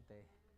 paciente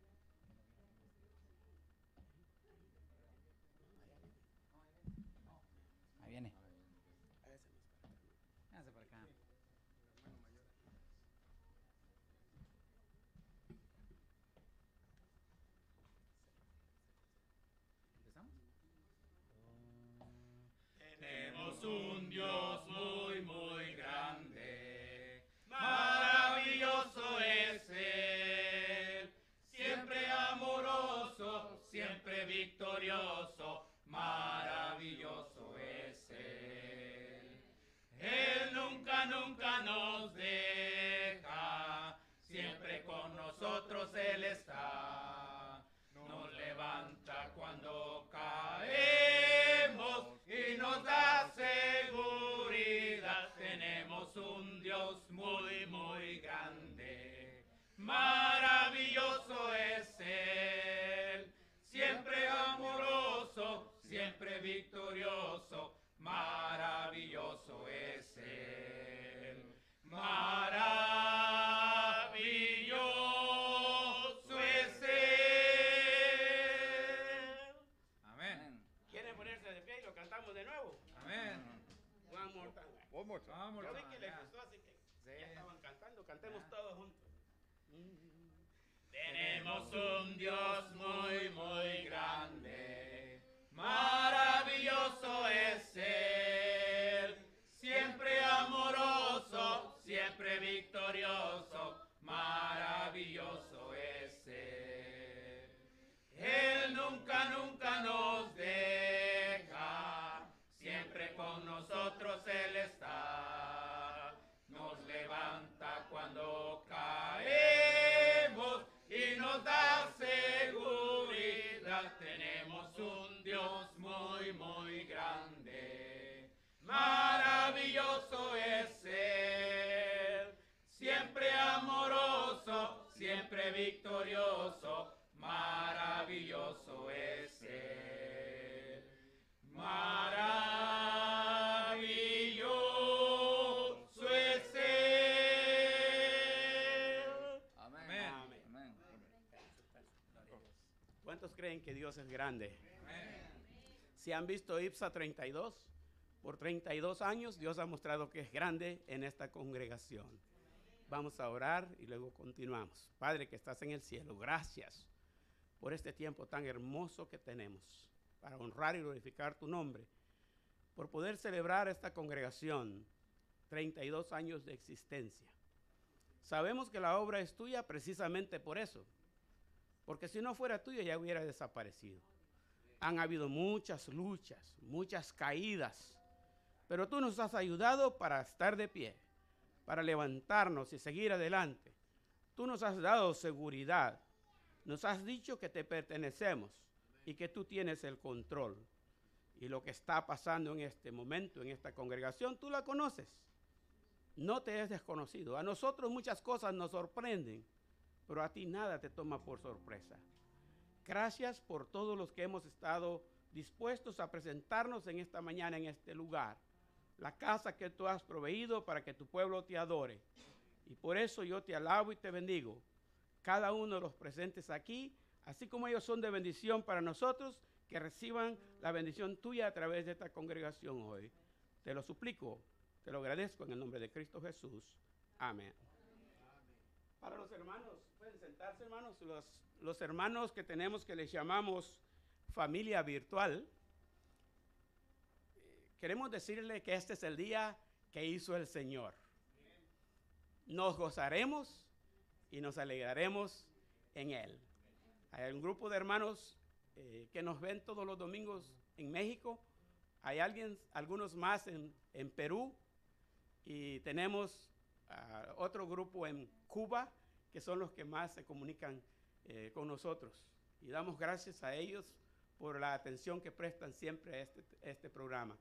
grande? Si han visto IPSA 32, por 32 años Dios ha mostrado que es grande en esta congregación. Vamos a orar y luego continuamos. Padre que estás en el cielo, gracias por este tiempo tan hermoso que tenemos para honrar y glorificar tu nombre, por poder celebrar esta congregación, 32 años de existencia. Sabemos que la obra es tuya precisamente por eso, porque si no fuera tuya ya hubiera desaparecido. Han habido muchas luchas, muchas caídas, pero tú nos has ayudado para estar de pie, para levantarnos y seguir adelante. Tú nos has dado seguridad, nos has dicho que te pertenecemos y que tú tienes el control. Y lo que está pasando en este momento, en esta congregación, tú la conoces. No te es desconocido. A nosotros muchas cosas nos sorprenden, pero a ti nada te toma por sorpresa. Gracias por todos los que hemos estado dispuestos a presentarnos en esta mañana en este lugar. La casa que tú has proveído para que tu pueblo te adore. Y por eso yo te alabo y te bendigo. Cada uno de los presentes aquí, así como ellos son de bendición para nosotros, que reciban la bendición tuya a través de esta congregación hoy. Te lo suplico, te lo agradezco en el nombre de Cristo Jesús. Amén. Para los hermanos, hermanos, los, hermanos que tenemos que les llamamos familia virtual, eh, queremos decirle que este es el día que hizo el Señor. Nos gozaremos y nos alegraremos en Él. Hay un grupo de hermanos eh, que nos ven todos los domingos en México. Hay alguien, algunos más en, en Perú. Y tenemos ah, otro grupo en Cuba, que son los que más se comunican eh, con nosotros. Y damos gracias a ellos por la atención que prestan siempre a este, este programa.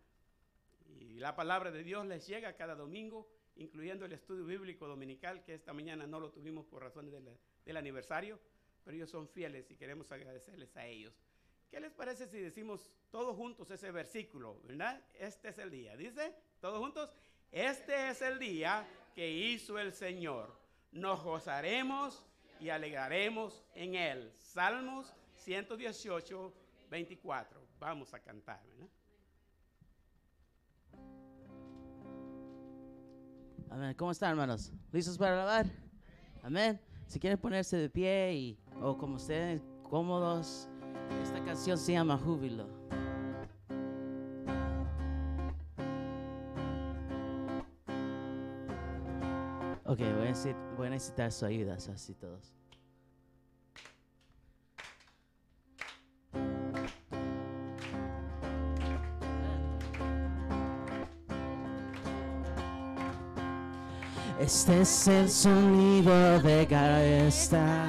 Y la palabra de Dios les llega cada domingo, incluyendo el estudio bíblico dominical, que esta mañana no lo tuvimos por razones del, del aniversario, pero ellos son fieles y queremos agradecerles a ellos. ¿Qué les parece si decimos todos juntos ese versículo, verdad? Este es el día. Dice, todos juntos, este es el día que hizo el Señor. Nos gozaremos y alegraremos en él. Salmos 118, 24. Vamos a cantar, ¿verdad? Amén. ¿Cómo están, hermanos? ¿Listos para alabar? Amén. Si quieren ponerse de pie y, o como ustedes, cómodos, esta canción se llama Júbilo. Ok, voy a, necesitar, su ayuda, así todos. Este es el sonido de Garesta.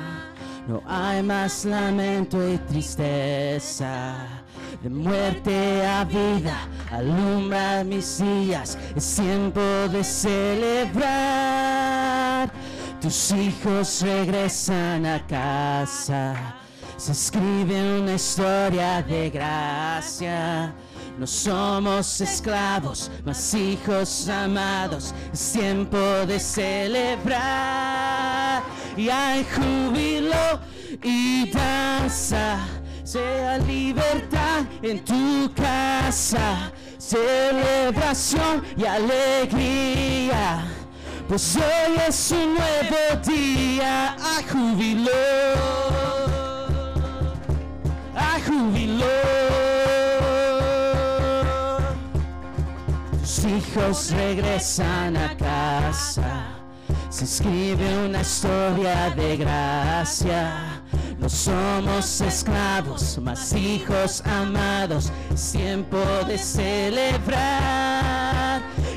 No hay más lamento y tristeza. De muerte a vida, alumbra mis días. Es tiempo de celebrar. Tus hijos regresan a casa. Se escribe una historia de gracia. No somos esclavos, mas hijos amados. Es tiempo de celebrar. Y hay júbilo y danza. Sea libertad en tu casa. Celebración y alegría. Pues hoy es un nuevo día. Hay júbilo. júbilo. Tus hijos regresan a casa. Se escribe una historia de gracia. No somos esclavos, mas hijos amados. Es tiempo de celebrar.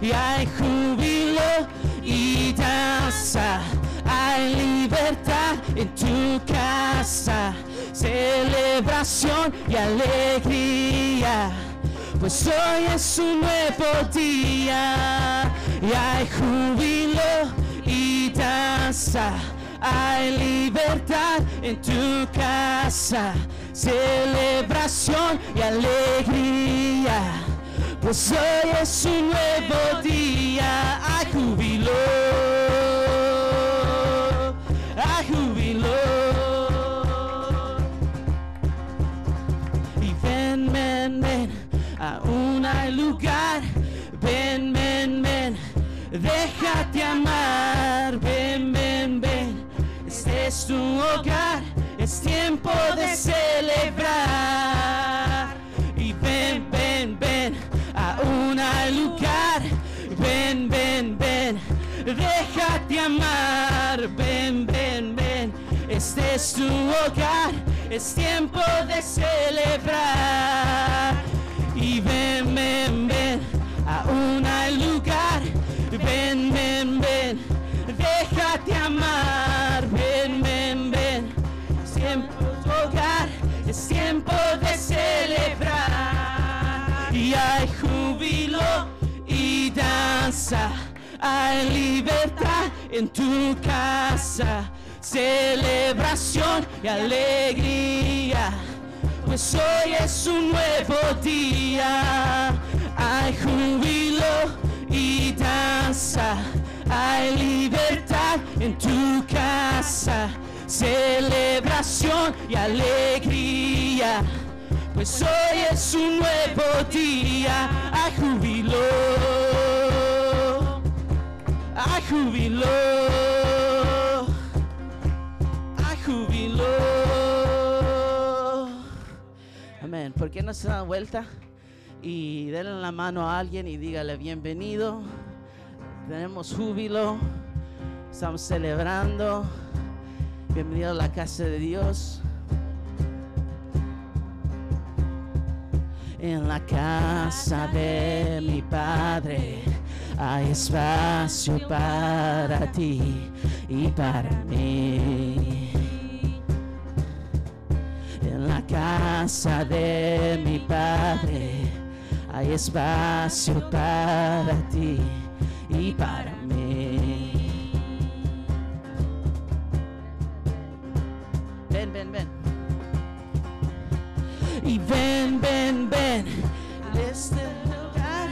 Y hay júbilo y danza. Hay libertad en tu casa. Celebración y alegría. Pues hoy es un nuevo día. Y hay júbilo y danza. Hay libertad en tu casa, celebración y alegría. Pues hoy es un nuevo día, hay júbilo, hay júbilo. Y ven, ven, ven, aún hay lugar. Ven, ven, ven, déjate amar. Ven, ven, ven, es tu hogar. Es tiempo de celebrar. Y ven, ven, ven, aún hay lugar. Ven, ven, ven, déjate amar. Ven, ven, ven, este es tu hogar. Es tiempo de celebrar. Y ven, ven, ven, aún hay lugar. Ven, ven, ven, déjate amar. Ven, ven, ven, es tiempo de hogar. Es tiempo de celebrar. Y hay júbilo y danza. Hay libertad en tu casa. Celebración y alegría pues hoy es un nuevo día. Hay júbilo y danza, hay libertad en tu casa, celebración y alegría. Pues hoy es un nuevo día, hay júbilo, hay júbilo, hay júbilo. Amén. ¿Por qué no se dan vuelta y denle la mano a alguien y dígale bienvenido? Tenemos júbilo, estamos celebrando. Bienvenido a la casa de Dios. En la casa de mi Padre hay espacio para ti y para mí. En la casa de mi Padre hay espacio para ti y para mí. Ven, ven, ven. Y ven, ven, ven. en Este lugar.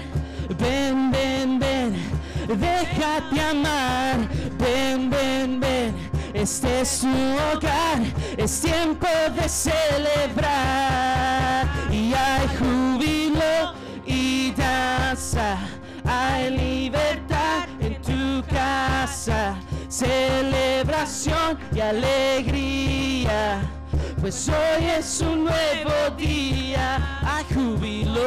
Ven, ven, ven. Déjate amar. Ven, ven, ven. Este es tu hogar. Es tiempo de celebrar. Y hay júbilo Celebración y alegría. Pues hoy es un nuevo día. Hay júbilo.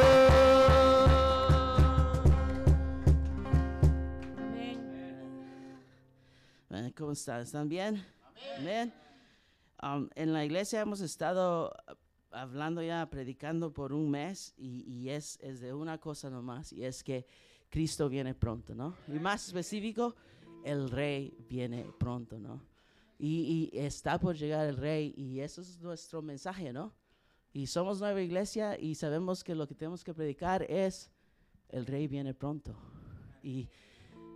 Eh, ¿Cómo están? ¿Están bien? Amén. Um, en la iglesia hemos estado hablando ya, predicando por un mes y, y es, es de una cosa nomás y es que Cristo viene pronto, ¿no? Y más específico, el rey viene pronto, ¿no? Y, está por llegar el rey y eso es nuestro mensaje, ¿no? Y somos nueva iglesia y sabemos que lo que tenemos que predicar es el rey viene pronto. Y,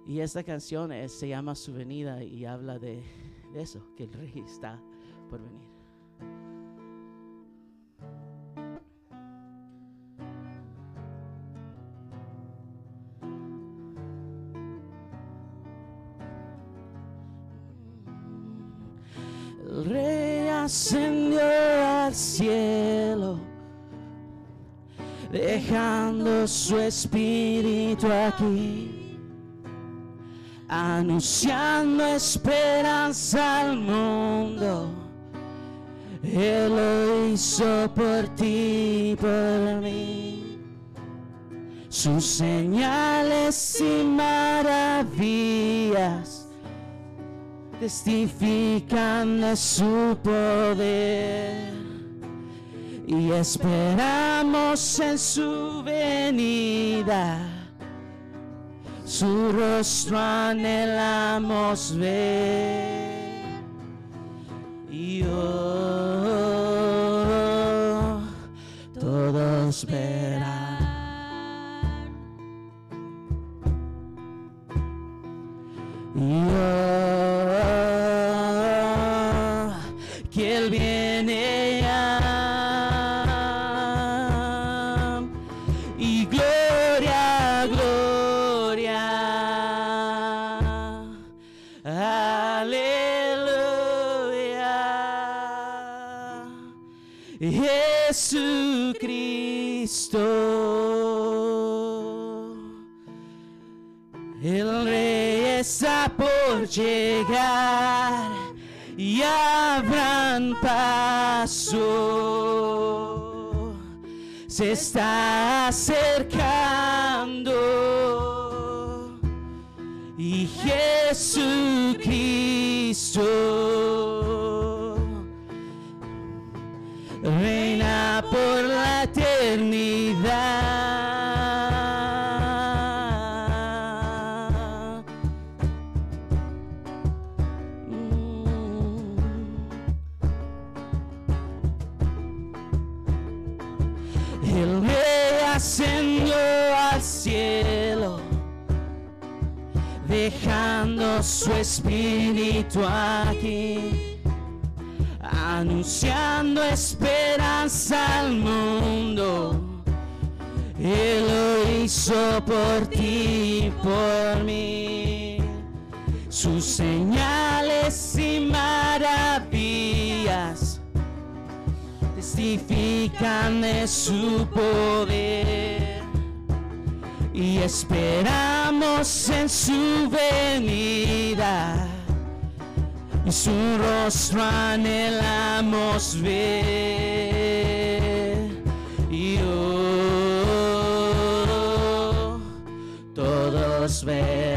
y esta canción se llama Su venida y habla de eso, que el rey está por venir. ascendió al cielo, dejando su espíritu aquí, anunciando esperanza al mundo. Él lo hizo por ti, por mí. Sus señales y maravillas testifican su poder y esperamos en su venida. Su rostro anhelamos ver y oh, todos ver. llegar y abran paso. Se está acercando y Jesucristo espíritu aquí, anunciando esperanza al mundo. Él lo hizo por ti y por mí. Sus señales y maravillas testifican de su poder y esperamos en su venida y su rostro anhelamos ver. Y oh, todos ver.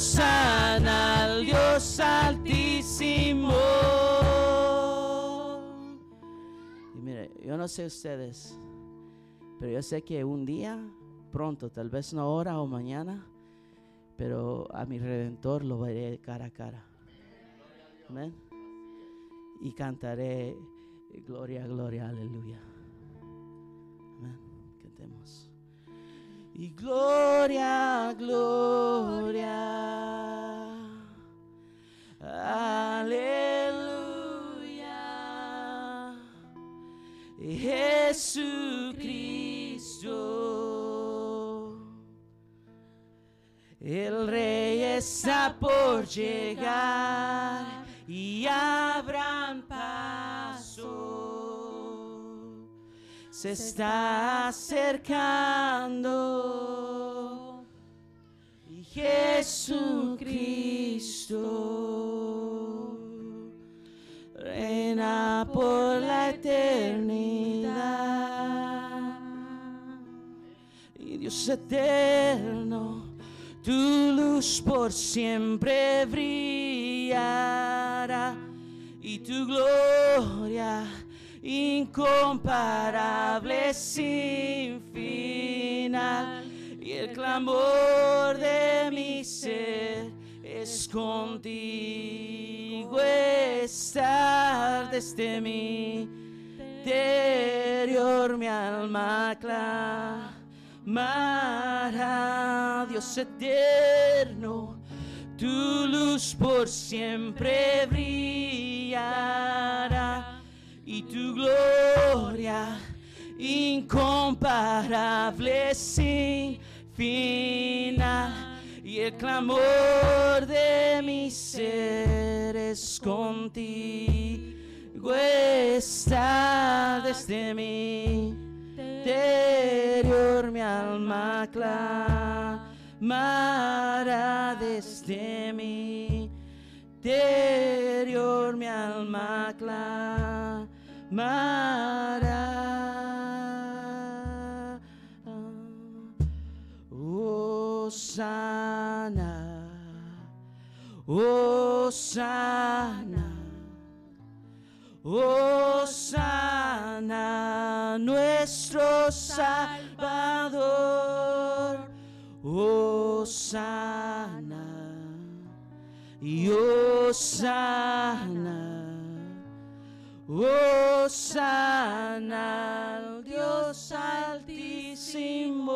Oh sana, al Dios altísimo. Y mire, yo no sé ustedes, pero yo sé que un día, pronto, tal vez no ahora o mañana, pero a mi redentor lo veré cara a cara. Amén. Y cantaré gloria, gloria, aleluya. Amén. Cantemos. Y gloria, gloria. Aleluya. Jesucristo. El rey está por llegar y abran paso. Se está acercando y Jesucristo reina por la eternidad. Y Dios eterno, tu luz por siempre brillará y tu gloria incomparable sin final. Y el clamor de mi ser es contigo estar desde mi interior, mi alma clamará, Dios eterno, tu luz por siempre brillará y tu gloria incomparable sin final. Y el clamor de mi ser es contigo está desde mi interior, mi alma clamará desde mi interior, mi alma clamará. Osana, Osana, Osana, nuestro Salvador. Osana, y Osana, Osana, al Dios altísimo.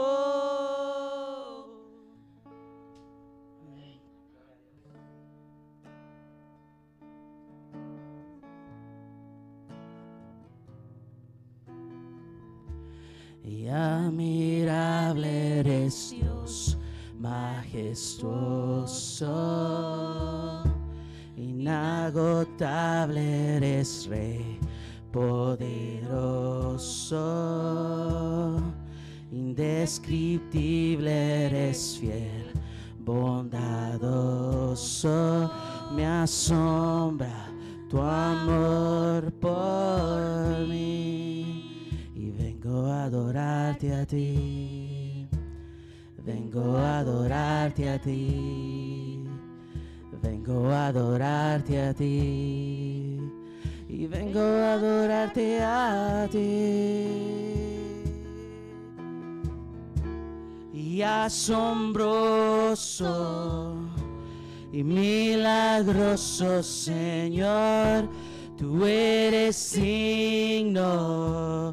Y admirable eres Dios, majestuoso, inagotable eres Rey, poderoso, indescriptible eres fiel, bondadoso, me asombra tu amor por mí y vengo a adorarte a ti. Vengo a adorarte a ti. Asombroso y milagroso Señor, tú eres digno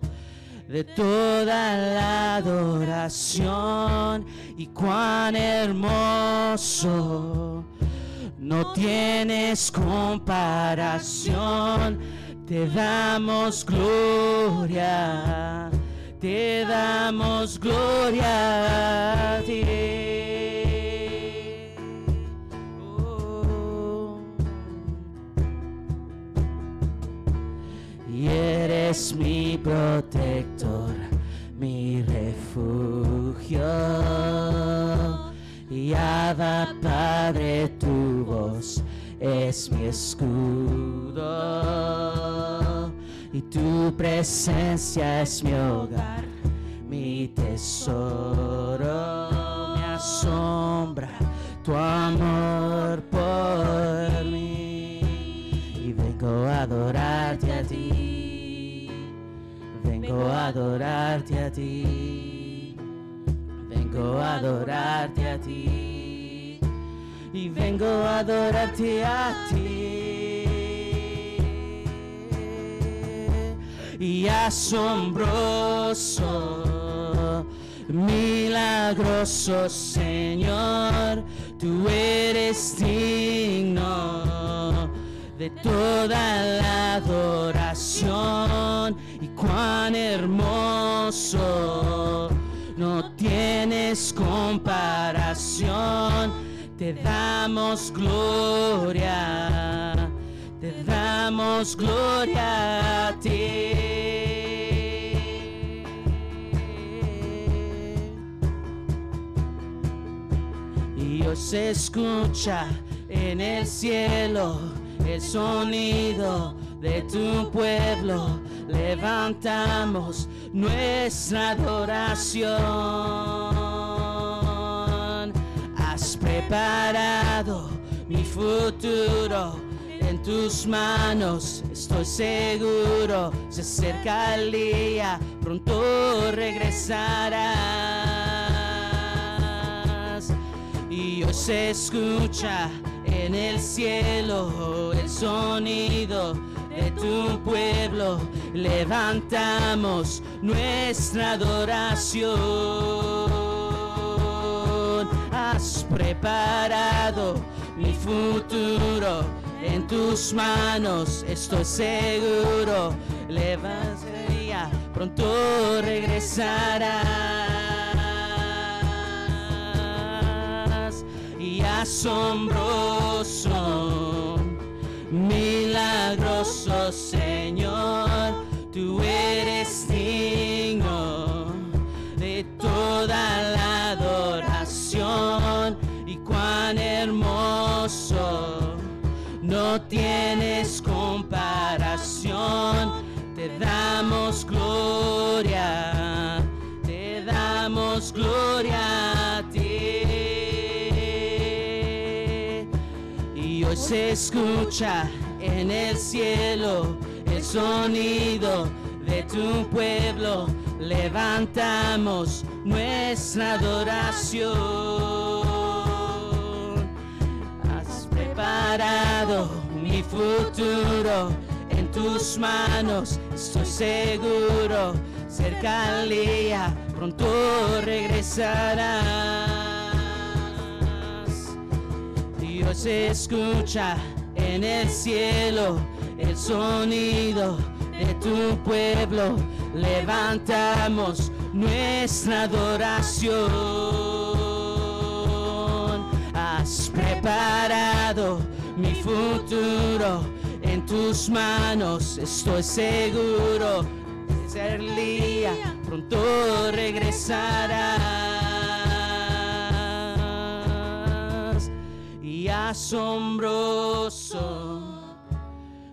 de toda la adoración y cuán hermoso. No tienes comparación, te damos gloria, te damos gloria a ti. Oh. y eres mi protector, mi refugio. Y Abba Padre, tu voz es mi escudo. Y tu presencia es mi hogar, mi tesoro. Me asombra tu amor por mí y vengo a adorarte a ti. Vengo a adorarte a ti. Vengo a adorarte a ti. Y vengo a adorarte a ti. Y asombroso, milagroso Señor, tú eres digno de toda la adoración. Y cuán hermoso no tienes comparación. Te damos gloria te damos gloria a ti y se escucha en el cielo el sonido de tu pueblo. Levantamos nuestra adoración. Has preparado mi futuro tus manos. Estoy seguro, se acerca el día, pronto regresarás. Y hoy se escucha en el cielo el sonido de tu pueblo. Levantamos nuestra adoración. Has preparado mi futuro en tus manos. Estoy seguro. Levantaría, pronto regresarás y asombroso, milagroso Señor, tú eres no tienes comparación, te damos gloria, te damos gloria a ti. Y hoy se escucha en el cielo el sonido de tu pueblo. Levantamos nuestra adoración. Has preparado mi futuro en tus manos. Estoy seguro, cerca al día, pronto regresarás. Dios escucha en el cielo el sonido de tu pueblo. Levantamos nuestra adoración. Has preparado mi futuro en tus manos. Estoy seguro. Ese día pronto regresarás y asombroso,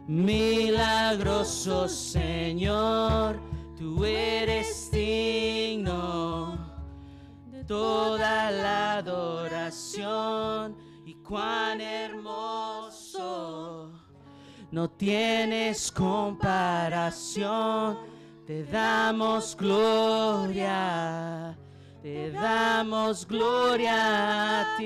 milagroso Señor, tú eres digno de toda la adoración cuán hermoso, no tienes comparación, te damos gloria. Te damos gloria a ti.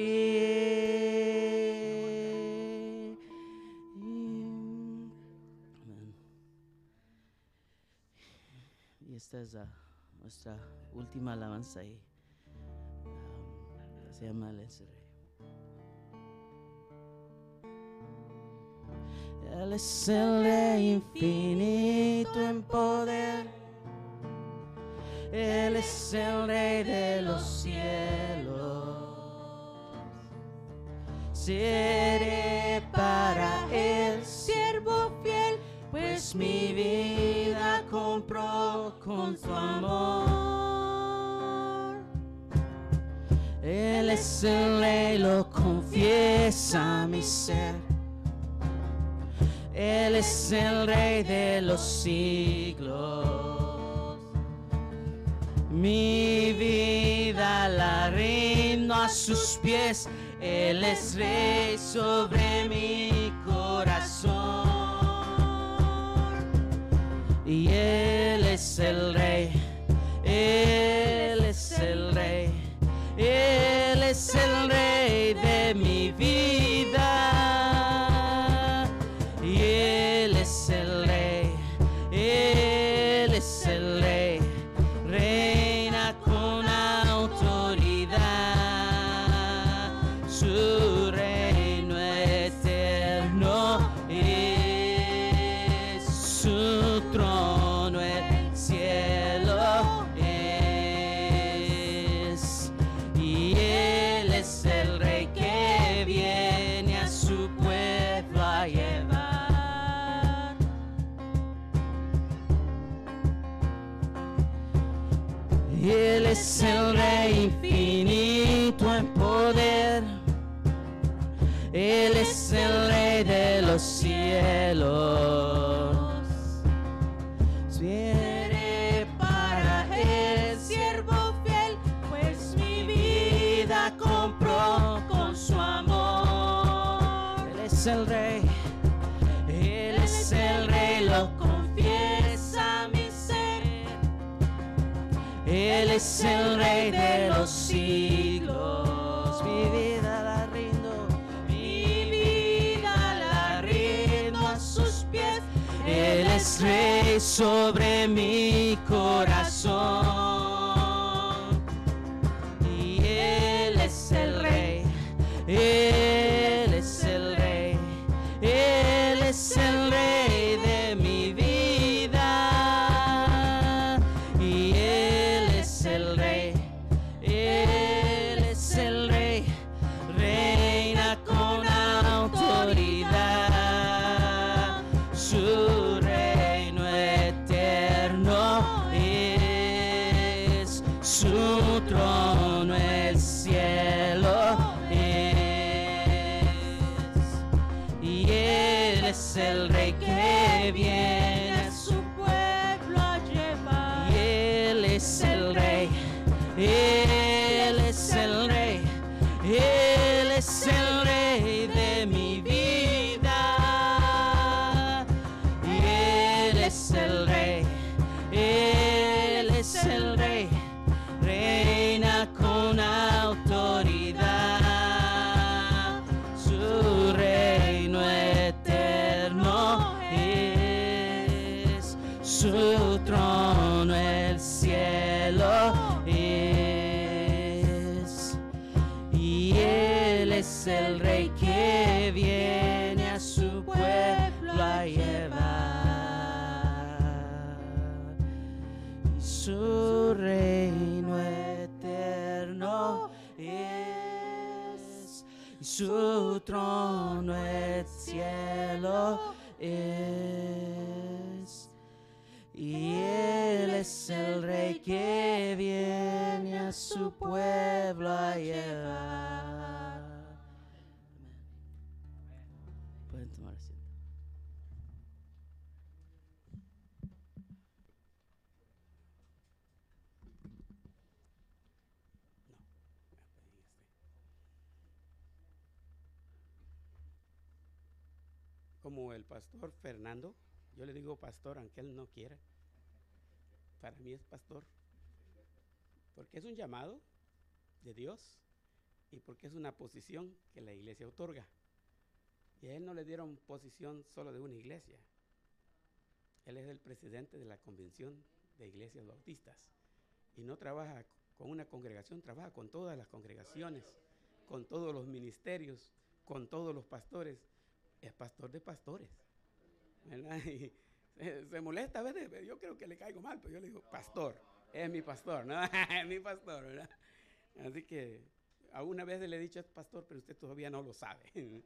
Y esta es nuestra última alabanza ahí. Ah, se llama el Él es el Rey infinito en poder él es el Rey de los cielos. Seré para Él siervo fiel, pues mi vida compró con su amor. Él es el Rey, lo confiesa mi ser. Él es el Rey de los siglos. Mi vida la rindo a sus pies, Él es rey sobre mi corazón. Y Él es el rey, es el Rey de los siglos. Mi vida la rindo, mi vida la rindo a sus pies. Él es Rey sobre el pastor Fernando, yo le digo pastor aunque él no quiera, para mí es pastor, porque es un llamado de Dios y porque es una posición que la iglesia otorga. Y a él no le dieron posición solo de una iglesia. Él es el presidente de la convención de iglesias bautistas y no trabaja con una congregación, trabaja con todas las congregaciones, con todos los ministerios, con todos los pastores. Es pastor de pastores. Y se, molesta a veces, yo creo que le caigo mal, pero yo le digo, pastor, es mi pastor, ¿no? es mi pastor, ¿verdad? Así que alguna vez le he dicho, es pastor, pero usted todavía no lo sabe.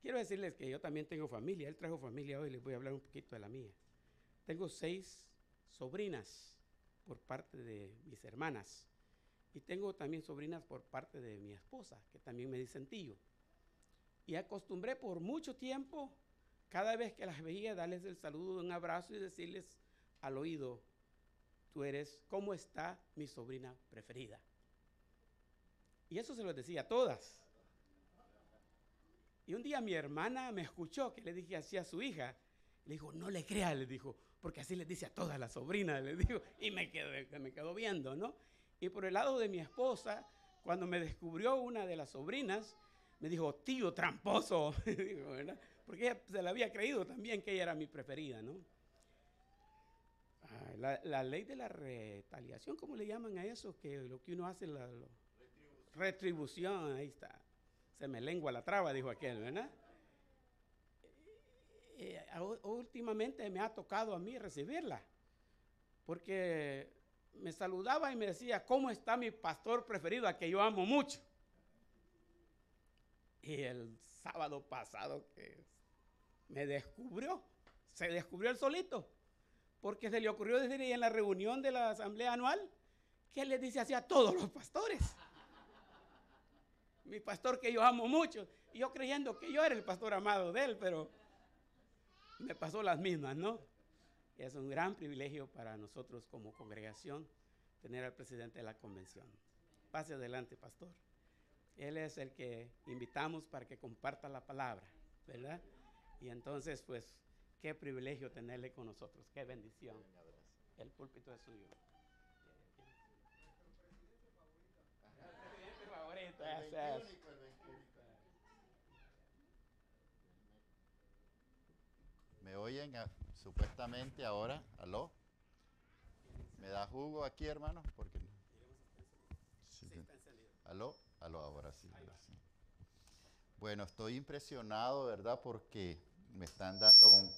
Quiero decirles que yo también tengo familia. Él trajo familia hoy, les voy a hablar un poquito de la mía. Tengo seis sobrinas por parte de mis hermanas. Y tengo también sobrinas por parte de mi esposa, que también me dicen tío. Y acostumbré por mucho tiempo, cada vez que las veía, darles el saludo, un abrazo y decirles al oído, tú eres, ¿cómo está mi sobrina preferida? Y eso se lo decía a todas. Y un día mi hermana me escuchó que le dije así a su hija. Le dijo, no le crea, le dijo, porque así le dice a todas las sobrinas, le dijo. Y me quedó, me quedó viendo, ¿no? Y por el lado de mi esposa, cuando me descubrió una de las sobrinas, me dijo, tío tramposo, porque ella se la había creído también que ella era mi preferida, ¿no? Ah, la, ley de la retaliación, ¿cómo le llaman a eso? Que lo que uno hace, la retribución, ahí está se me lengua la traba, dijo aquel, ¿verdad? Eh, últimamente me ha tocado a mí recibirla, porque me saludaba y me decía, ¿cómo está mi pastor preferido, a que yo amo mucho? Y el sábado pasado que me descubrió, se descubrió el solito, porque se le ocurrió decir en la reunión de la asamblea anual que él le dice así a todos los pastores mi pastor que yo amo mucho. Y yo creyendo que yo era el pastor amado de él, pero me pasó las mismas, ¿no? Es un gran privilegio para nosotros como congregación tener al presidente de la convención. Pase adelante, pastor. Él es el que invitamos para que comparta la palabra, ¿verdad? Y entonces, pues, qué privilegio tenerle con nosotros, qué bendición. El púlpito es suyo. ¿Me oyen ah, supuestamente ahora? ¿Aló? ¿Me da jugo aquí, hermano? Porque ¿Aló? ¿Aló? Ahora sí, Bueno, estoy impresionado, ¿verdad? Porque me están dando un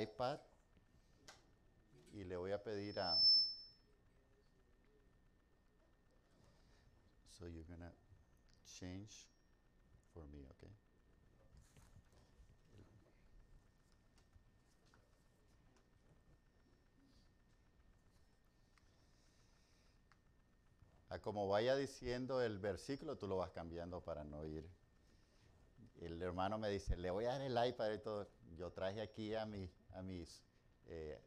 iPad y le voy a pedir a... So you're gonna change for me, okay? A como vaya diciendo el versículo, tú lo vas cambiando para no ir. El hermano me dice, le voy a dar el iPad y todo. Yo traje aquí a, mi, a mis eh,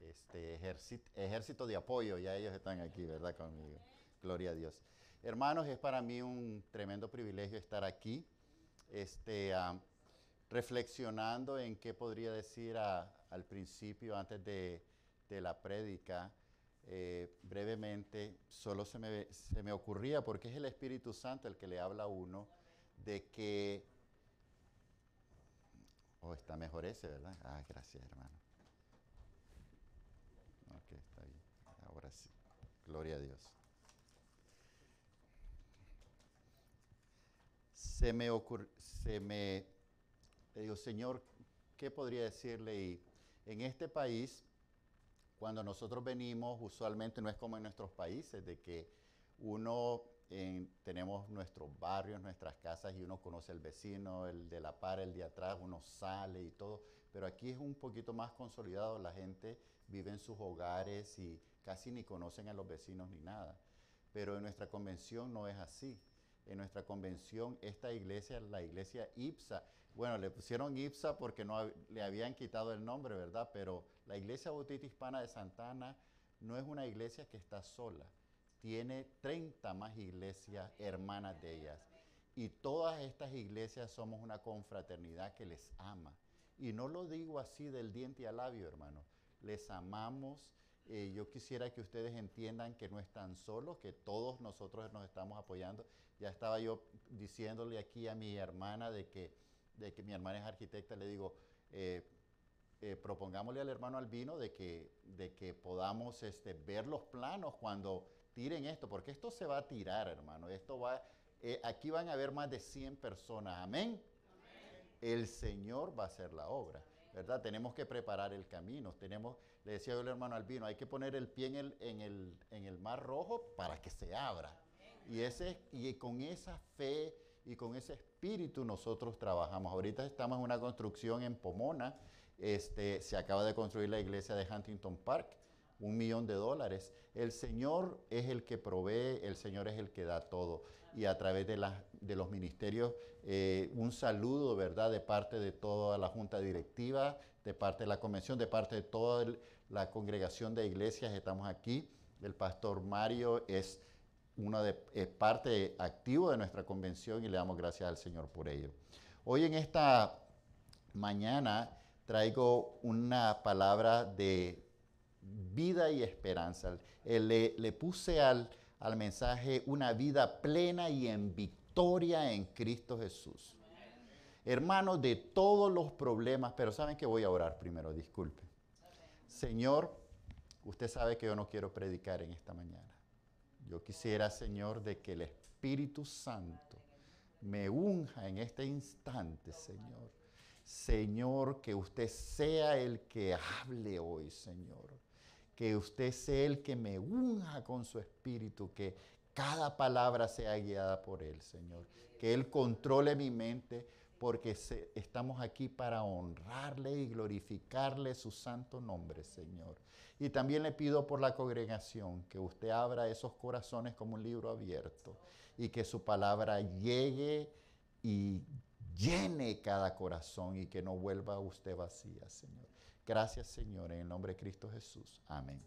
este, ejército, ejército de apoyo, ya ellos están aquí, ¿verdad? Conmigo. Gloria a Dios. Hermanos, es para mí un tremendo privilegio estar aquí, este, reflexionando en qué podría decir al principio, antes de, la prédica. Eh, brevemente, solo se me, se me ocurría, porque es el Espíritu Santo el que le habla a uno, de que... Oh, está mejor ese, ¿verdad? Ah, gracias, hermano. Ok, está bien. Ahora sí. Gloria a Dios. se me ocurre, se me, le digo, Señor, ¿qué podría decirle? Y en este país, cuando nosotros venimos, usualmente no es como en nuestros países, de que uno tenemos nuestros barrios, nuestras casas y uno conoce al vecino, el de la par, el de atrás, uno sale y todo. Pero aquí es un poquito más consolidado, la gente vive en sus hogares y casi ni conocen a los vecinos ni nada. Pero en nuestra convención no es así en nuestra convención esta iglesia, la iglesia IPSA. Bueno, le pusieron IPSA porque no le habían quitado el nombre, ¿verdad? Pero la iglesia bautista hispana de Santana no es una iglesia que está sola. Tiene 30 más iglesias hermanas de ellas. Y todas estas iglesias somos una confraternidad que les ama. Y no lo digo así del diente al labio, hermano. Les amamos. Eh, yo quisiera que ustedes entiendan que no están solos, que todos nosotros nos estamos apoyando. Ya estaba yo diciéndole aquí a mi hermana de que, de que mi hermana es arquitecta, le digo, eh, eh, propongámosle al hermano Albino de que, de que podamos este, ver los planos cuando tiren esto, porque esto se va a tirar, hermano. Esto va, eh, aquí van a haber más de 100 personas. Amén. El Señor va a hacer la obra, ¿verdad? Tenemos que preparar el camino. Tenemos, le decía yo al hermano Albino, hay que poner el pie en el, en el, en el mar rojo para que se abra. Y, ese, y con esa fe y con ese espíritu nosotros trabajamos. Ahorita estamos en una construcción en Pomona. Este, se acaba de construir la iglesia de Huntington Park, un millón de dólares. El Señor es el que provee, el Señor es el que da todo. Y a través de, de los ministerios, eh, un saludo, ¿verdad?, de parte de toda la junta directiva, de parte de la convención, de parte de toda la congregación de iglesias, estamos aquí. El pastor Mario es una de, parte activo de nuestra convención y le damos gracias al Señor por ello. Hoy en esta mañana traigo una palabra de vida y esperanza. Eh, le, puse al, al, mensaje una vida plena y en victoria en Cristo Jesús. Hermanos, de todos los problemas, pero saben que voy a orar primero, disculpe. Señor, usted sabe que yo no quiero predicar en esta mañana. Yo quisiera, Señor, de que el Espíritu Santo me unja en este instante, Señor. Señor, que usted sea el que hable hoy, Señor. Que usted sea el que me unja con su espíritu, que cada palabra sea guiada por Él, Señor. Que Él controle mi mente, porque estamos aquí para honrarle y glorificarle su santo nombre, Señor. Y también le pido por la congregación que usted abra esos corazones como un libro abierto y que su palabra llegue y llene cada corazón y que no vuelva usted vacía, Señor. Gracias, Señor, en el nombre de Cristo Jesús. Amén.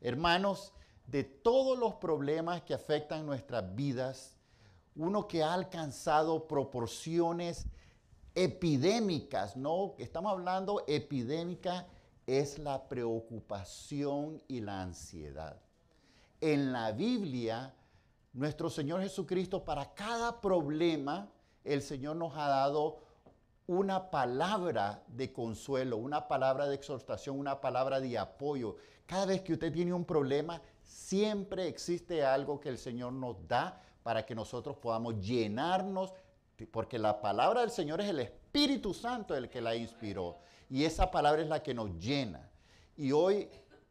Hermanos, de todos los problemas que afectan nuestras vidas, uno que ha alcanzado proporciones epidémicas, ¿no? Estamos hablando epidémica es la preocupación y la ansiedad. En la Biblia, nuestro Señor Jesucristo, para cada problema, el Señor nos ha dado una palabra de consuelo, una palabra de exhortación, una palabra de apoyo. Cada vez que usted tiene un problema, siempre existe algo que el Señor nos da para que nosotros podamos llenarnos, porque la palabra del Señor es el Espíritu Santo el que la inspiró. Y esa palabra es la que nos llena. Y hoy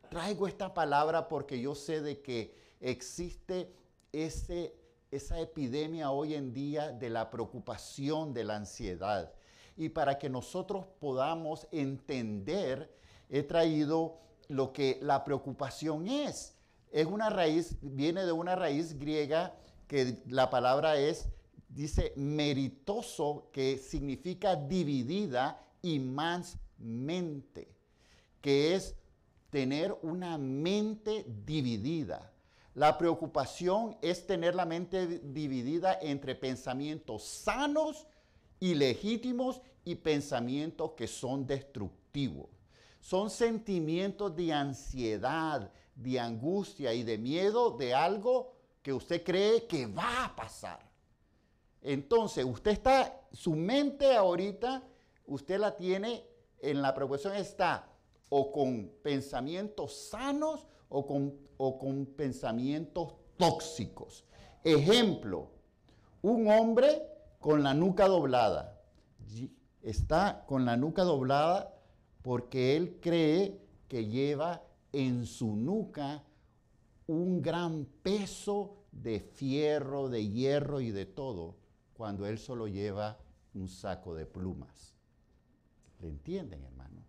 traigo esta palabra porque yo sé de que existe ese, esa epidemia hoy en día de la preocupación, de la ansiedad. Y para que nosotros podamos entender, he traído lo que la preocupación es. Es una raíz, viene de una raíz griega que la palabra es, dice, meritoso, que significa dividida y más mente, que es tener una mente dividida. La preocupación es tener la mente dividida entre pensamientos sanos y legítimos y pensamientos que son destructivos. Son sentimientos de ansiedad, de angustia y de miedo de algo que usted cree que va a pasar. Entonces, usted está, su mente ahorita, usted la tiene en la preocupación está o con pensamientos sanos o con, o con pensamientos tóxicos. Ejemplo, un hombre con la nuca doblada. Está con la nuca doblada porque él cree que lleva en su nuca un gran peso de fierro, de hierro y de todo, cuando él solo lleva un saco de plumas. ¿Le entienden, hermano?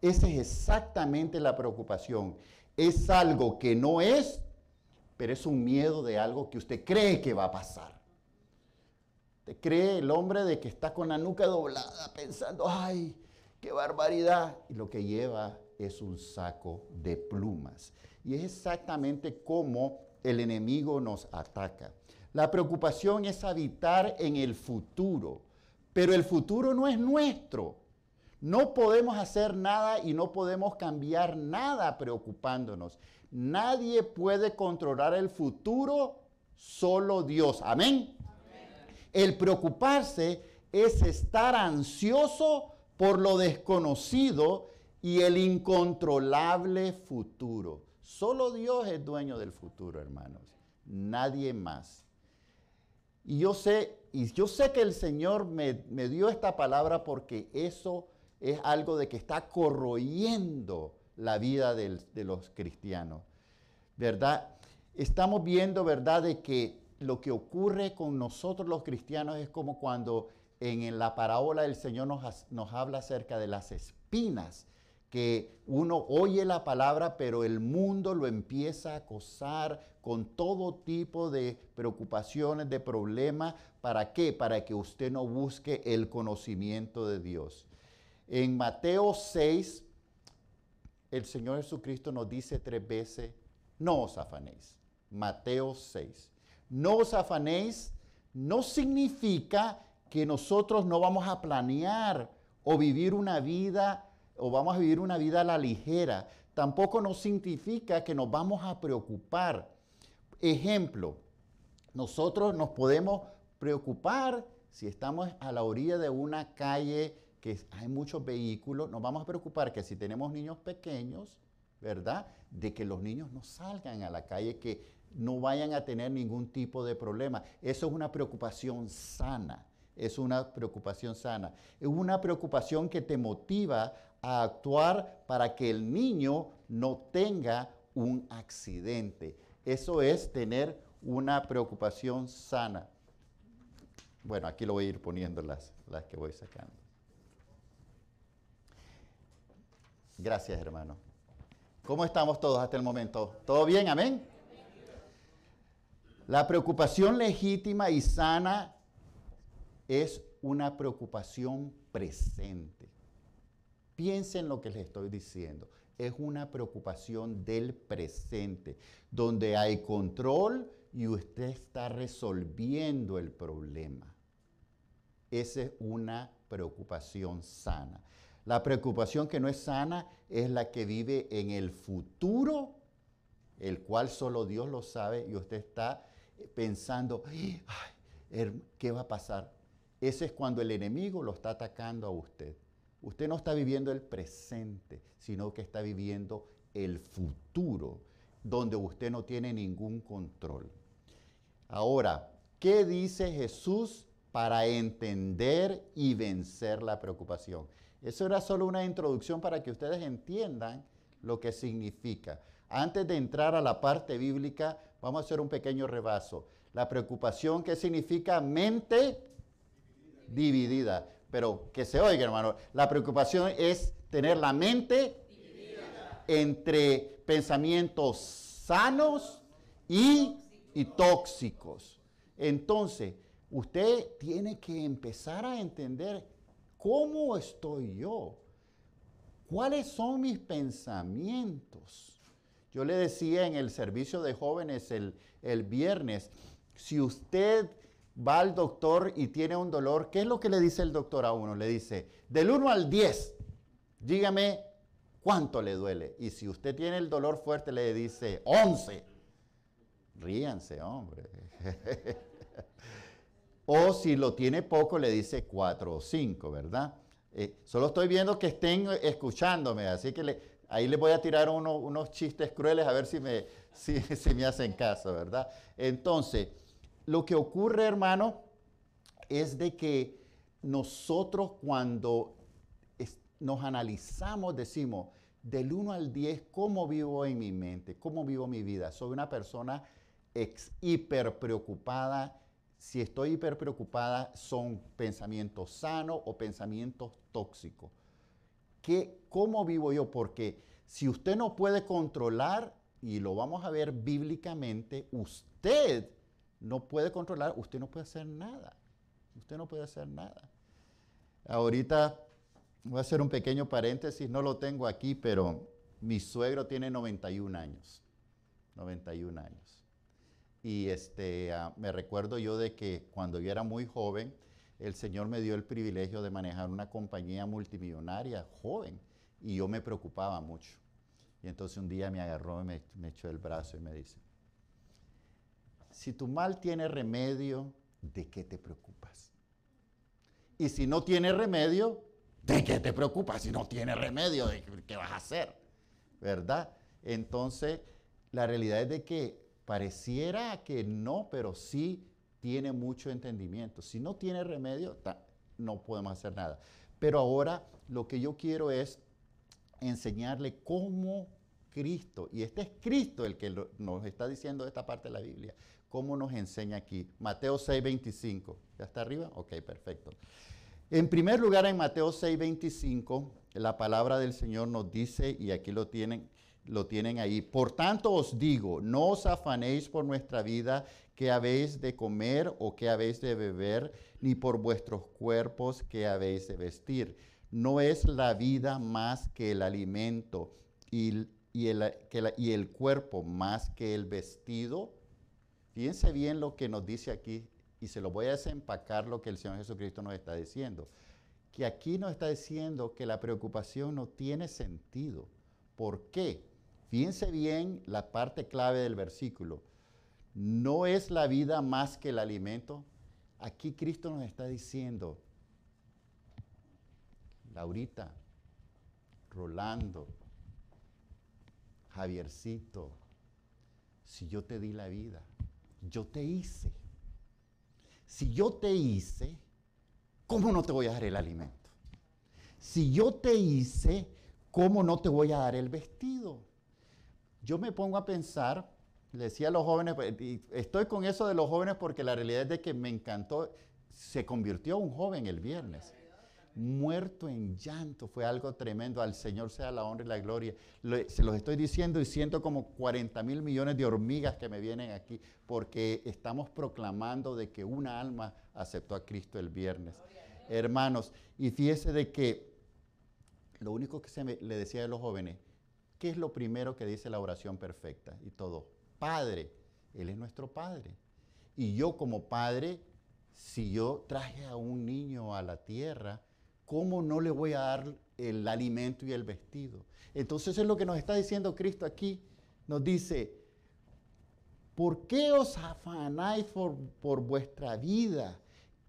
Esa es exactamente la preocupación. Es algo que no es, pero es un miedo de algo que usted cree que va a pasar. Usted cree el hombre de que está con la nuca doblada pensando, ay, qué barbaridad. Y lo que lleva es un saco de plumas. Y es exactamente como el enemigo nos ataca. La preocupación es habitar en el futuro, pero el futuro no es nuestro. No podemos hacer nada y no podemos cambiar nada preocupándonos. Nadie puede controlar el futuro, solo Dios. Amén. El preocuparse es estar ansioso por lo desconocido y el incontrolable futuro. Solo Dios es dueño del futuro, hermanos. Nadie más. Y yo sé, y yo sé que el Señor me, dio esta palabra porque eso es algo de que está corroyendo la vida de los cristianos. ¿Verdad? Estamos viendo, ¿verdad?, de que lo que ocurre con nosotros los cristianos es como cuando en, la parábola el Señor nos, nos habla acerca de las espinas, que uno oye la palabra, pero el mundo lo empieza a acosar con todo tipo de preocupaciones, de problemas. ¿Para qué? Para que usted no busque el conocimiento de Dios. En Mateo 6, el Señor Jesucristo nos dice tres veces, no os afanéis. Mateo 6. No os afanéis no significa que nosotros no vamos a planear o vivir una vida o vamos a vivir una vida a la ligera. Tampoco nos significa que nos vamos a preocupar. Ejemplo, nosotros nos podemos preocupar si estamos a la orilla de una calle que hay muchos vehículos, nos vamos a preocupar que si tenemos niños pequeños, ¿verdad? De que los niños no salgan a la calle, que no vayan a tener ningún tipo de problema. Eso es una preocupación sana, es una preocupación sana. Es una preocupación que te motiva a actuar para que el niño no tenga un accidente. Eso es tener una preocupación sana. Bueno, aquí lo voy a ir poniendo las, las que voy sacando. Gracias, hermano. ¿Cómo estamos todos hasta el momento? ¿Todo bien? Amén. La preocupación legítima y sana es una preocupación presente. Piensen lo que les estoy diciendo. Es una preocupación del presente, donde hay control y usted está resolviendo el problema. Esa es una preocupación sana. La preocupación que no es sana es la que vive en el futuro, el cual solo Dios lo sabe y usted está pensando, ¿qué va a pasar? Ese es cuando el enemigo lo está atacando a usted. Usted no está viviendo el presente, sino que está viviendo el futuro, donde usted no tiene ningún control. Ahora, ¿qué dice Jesús para entender y vencer la preocupación? Eso era solo una introducción para que ustedes entiendan lo que significa. Antes de entrar a la parte bíblica, vamos a hacer un pequeño rebaso. La preocupación, ¿qué significa? Mente dividida. Pero que se oiga, hermano. La preocupación es tener la mente entre pensamientos sanos y, y tóxicos. Entonces, usted tiene que empezar a entender cómo estoy yo. ¿Cuáles son mis pensamientos? Yo le decía en el servicio de jóvenes el, el viernes, si usted va al doctor y tiene un dolor, ¿qué es lo que le dice el doctor a uno? Le dice, del 1 al 10, dígame cuánto le duele. Y si usted tiene el dolor fuerte, le dice 11. Ríanse, hombre. o si lo tiene poco, le dice 4 o 5, ¿verdad? Eh, solo estoy viendo que estén escuchándome, así que Ahí les voy a tirar unos chistes crueles a ver si me, si, me hacen caso, ¿verdad? Entonces, lo que ocurre, hermano, es de que nosotros cuando nos analizamos, decimos, del 1 al 10, ¿cómo vivo en mi mente? ¿Cómo vivo mi vida? Soy una persona ex, hiper preocupada. Si estoy hiper preocupada, son pensamientos sanos o pensamientos tóxicos. ¿Cómo vivo yo? Porque si usted no puede controlar, y lo vamos a ver bíblicamente, usted no puede controlar, usted no puede hacer nada. Usted no puede hacer nada. Ahorita voy a hacer un pequeño paréntesis, no lo tengo aquí, pero mi suegro tiene 91 años. 91 años. Y este, ah, me recuerdo yo de que cuando yo era muy joven, el Señor me dio el privilegio de manejar una compañía multimillonaria joven y yo me preocupaba mucho. Y entonces un día me agarró y me, me echó el brazo y me dice, si tu mal tiene remedio, ¿de qué te preocupas? Y si no tiene remedio, ¿de qué te preocupas? Si no tiene remedio, ¿de qué vas a hacer? ¿Verdad? Entonces, la realidad es de que pareciera que no, pero sí tiene mucho entendimiento. Si no tiene remedio, no podemos hacer nada. Pero ahora lo que yo quiero es enseñarle cómo Cristo, y este es Cristo el que nos está diciendo esta parte de la Biblia, cómo nos enseña aquí. Mateo 6:25. ¿Ya está arriba? Ok, perfecto. En primer lugar, en Mateo 6:25, la palabra del Señor nos dice, y aquí lo tienen, lo tienen ahí, por tanto os digo, no os afanéis por nuestra vida, que habéis de comer o que habéis de beber, ni por vuestros cuerpos que habéis de vestir. No es la vida más que el alimento y, el cuerpo más que el vestido. Fíjense bien lo que nos dice aquí y se lo voy a desempacar lo que el Señor Jesucristo nos está diciendo. Que aquí nos está diciendo que la preocupación no tiene sentido. ¿Por qué? Fíjense bien la parte clave del versículo. No es la vida más que el alimento. Aquí Cristo nos está diciendo, Laurita, Rolando, Javiercito, si yo te di la vida, yo te hice. Si yo te hice, ¿cómo no te voy a dar el alimento? Si yo te hice, ¿cómo no te voy a dar el vestido? Yo me pongo a pensar le decía a los jóvenes, pues, estoy con eso de los jóvenes porque la realidad es de que me encantó, se convirtió un joven el viernes, muerto en llanto, fue algo tremendo, al Señor sea la honra y la gloria. se los estoy diciendo y siento como 40 mil millones de hormigas que me vienen aquí porque estamos proclamando de que una alma aceptó a Cristo el viernes. Hermanos, y fíjese de que lo único que se le decía a los jóvenes, ¿qué es lo primero que dice la oración perfecta? Y todo, Padre. Él es nuestro Padre. Y yo como Padre, si yo traje a un niño a la tierra, ¿cómo no le voy a dar el alimento y el vestido? Entonces es lo que nos está diciendo Cristo aquí. Nos dice, ¿por qué os afanáis por, por vuestra vida?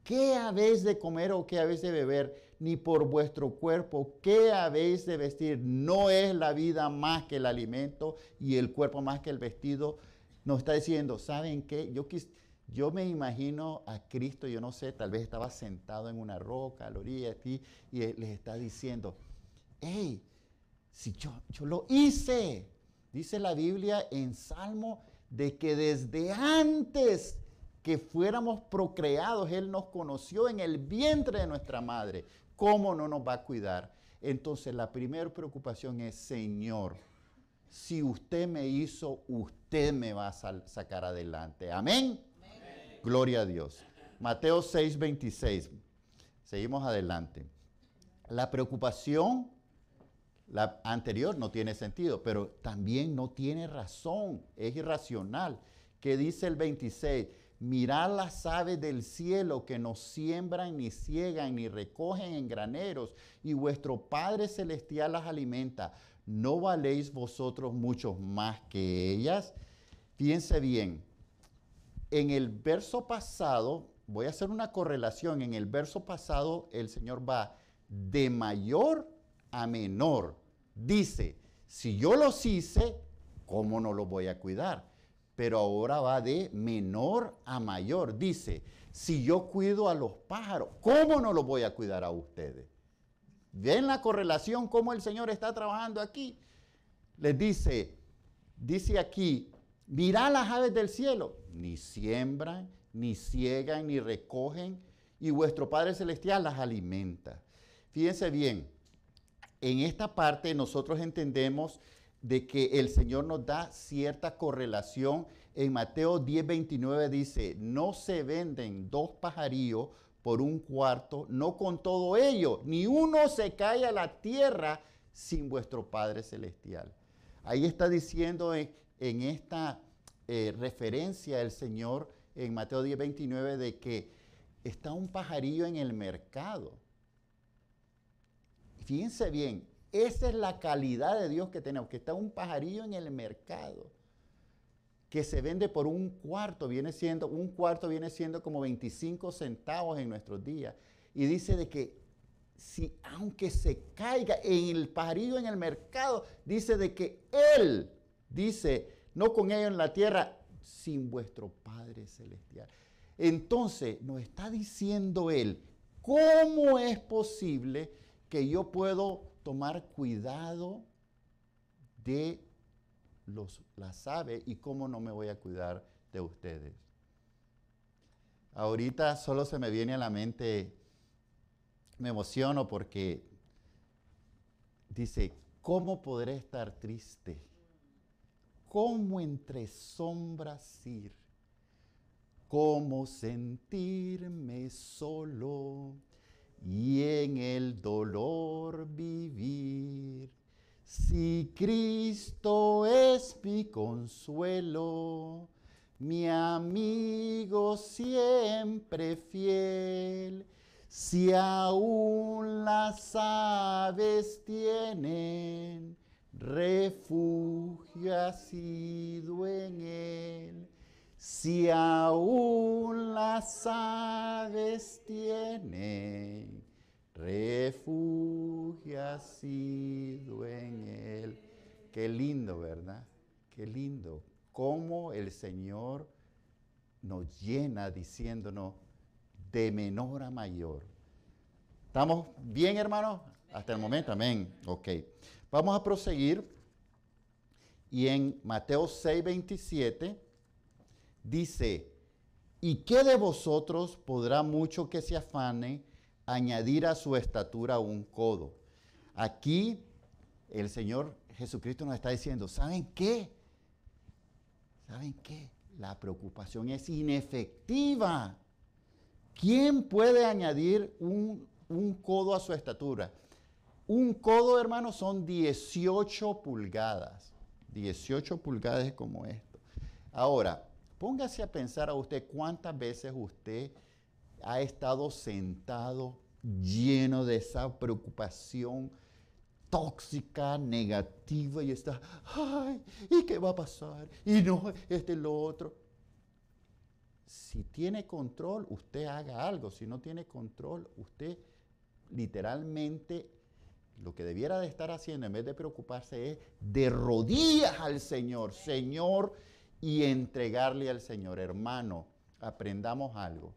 ¿Qué habéis de comer o qué habéis de beber? Ni por vuestro cuerpo, ¿qué habéis de vestir? No es la vida más que el alimento y el cuerpo más que el vestido. Nos está diciendo, ¿saben qué? Yo, yo me imagino a Cristo, yo no sé, tal vez estaba sentado en una roca a la orilla ti y les está diciendo, hey, si yo, yo lo hice, dice la Biblia en Salmo, de que desde antes que fuéramos procreados, Él nos conoció en el vientre de nuestra madre. ¿Cómo no nos va a cuidar? Entonces la primera preocupación es, Señor, si usted me hizo, usted me va a sacar adelante. Amén. Gloria a Dios. Mateo 6, 26. Seguimos adelante. La preocupación, la anterior no tiene sentido, pero también no tiene razón, es irracional. ¿Qué dice el 26? Mirad las aves del cielo que no siembran, ni ciegan, ni recogen en graneros, y vuestro Padre Celestial las alimenta. ¿No valéis vosotros muchos más que ellas? Fíjense bien, en el verso pasado, voy a hacer una correlación, en el verso pasado el Señor va de mayor a menor. Dice, si yo los hice, ¿cómo no los voy a cuidar? Pero ahora va de menor a mayor. Dice, si yo cuido a los pájaros, ¿cómo no los voy a cuidar a ustedes? ¿Ven la correlación cómo el Señor está trabajando aquí? Les dice, dice aquí, mirá las aves del cielo, ni siembran, ni ciegan, ni recogen, y vuestro Padre Celestial las alimenta. Fíjense bien, en esta parte nosotros entendemos de que el Señor nos da cierta correlación. En Mateo 10, 29 dice, no se venden dos pajarillos por un cuarto, no con todo ello, ni uno se cae a la tierra sin vuestro Padre Celestial. Ahí está diciendo en, esta eh, referencia el Señor en Mateo 10, 29 de que está un pajarillo en el mercado. Fíjense bien, esa es la calidad de Dios que tenemos, que está un pajarillo en el mercado que se vende por un cuarto, viene siendo, un cuarto viene siendo como 25 centavos en nuestros días. Y dice de que si aunque se caiga en el pajarillo en el mercado, dice de que Él, dice, no con ellos en la tierra, sin vuestro Padre Celestial. Entonces nos está diciendo Él, ¿cómo es posible que yo puedo tomar cuidado de los, las aves y cómo no me voy a cuidar de ustedes. Ahorita solo se me viene a la mente, me emociono porque dice, ¿cómo podré estar triste? ¿Cómo entre sombras ir? ¿Cómo sentirme solo y en el dolor vivir? Si Cristo es mi consuelo, mi amigo siempre fiel, si aún las aves tienen refugio ha en él, si aún las aves tienen refugio ha sido en él. Qué lindo, ¿verdad? Qué lindo. Cómo el Señor nos llena diciéndonos de menor a mayor. ¿Estamos bien, hermanos? Hasta el momento, amén. Ok. Vamos a proseguir. Y en Mateo 6, 27 dice, ¿y qué de vosotros podrá mucho que se afane? añadir a su estatura un codo. Aquí el Señor Jesucristo nos está diciendo, ¿saben qué? ¿Saben qué? La preocupación es inefectiva. ¿Quién puede añadir un, un codo a su estatura? Un codo, hermano, son 18 pulgadas. 18 pulgadas como esto. Ahora, póngase a pensar a usted cuántas veces usted ha estado sentado lleno de esa preocupación tóxica, negativa y está, ay, ¿y qué va a pasar? Y no, este es lo otro. Si tiene control, usted haga algo. Si no tiene control, usted literalmente lo que debiera de estar haciendo en vez de preocuparse es de rodillas al Señor, Señor, y entregarle al Señor. Hermano, aprendamos algo.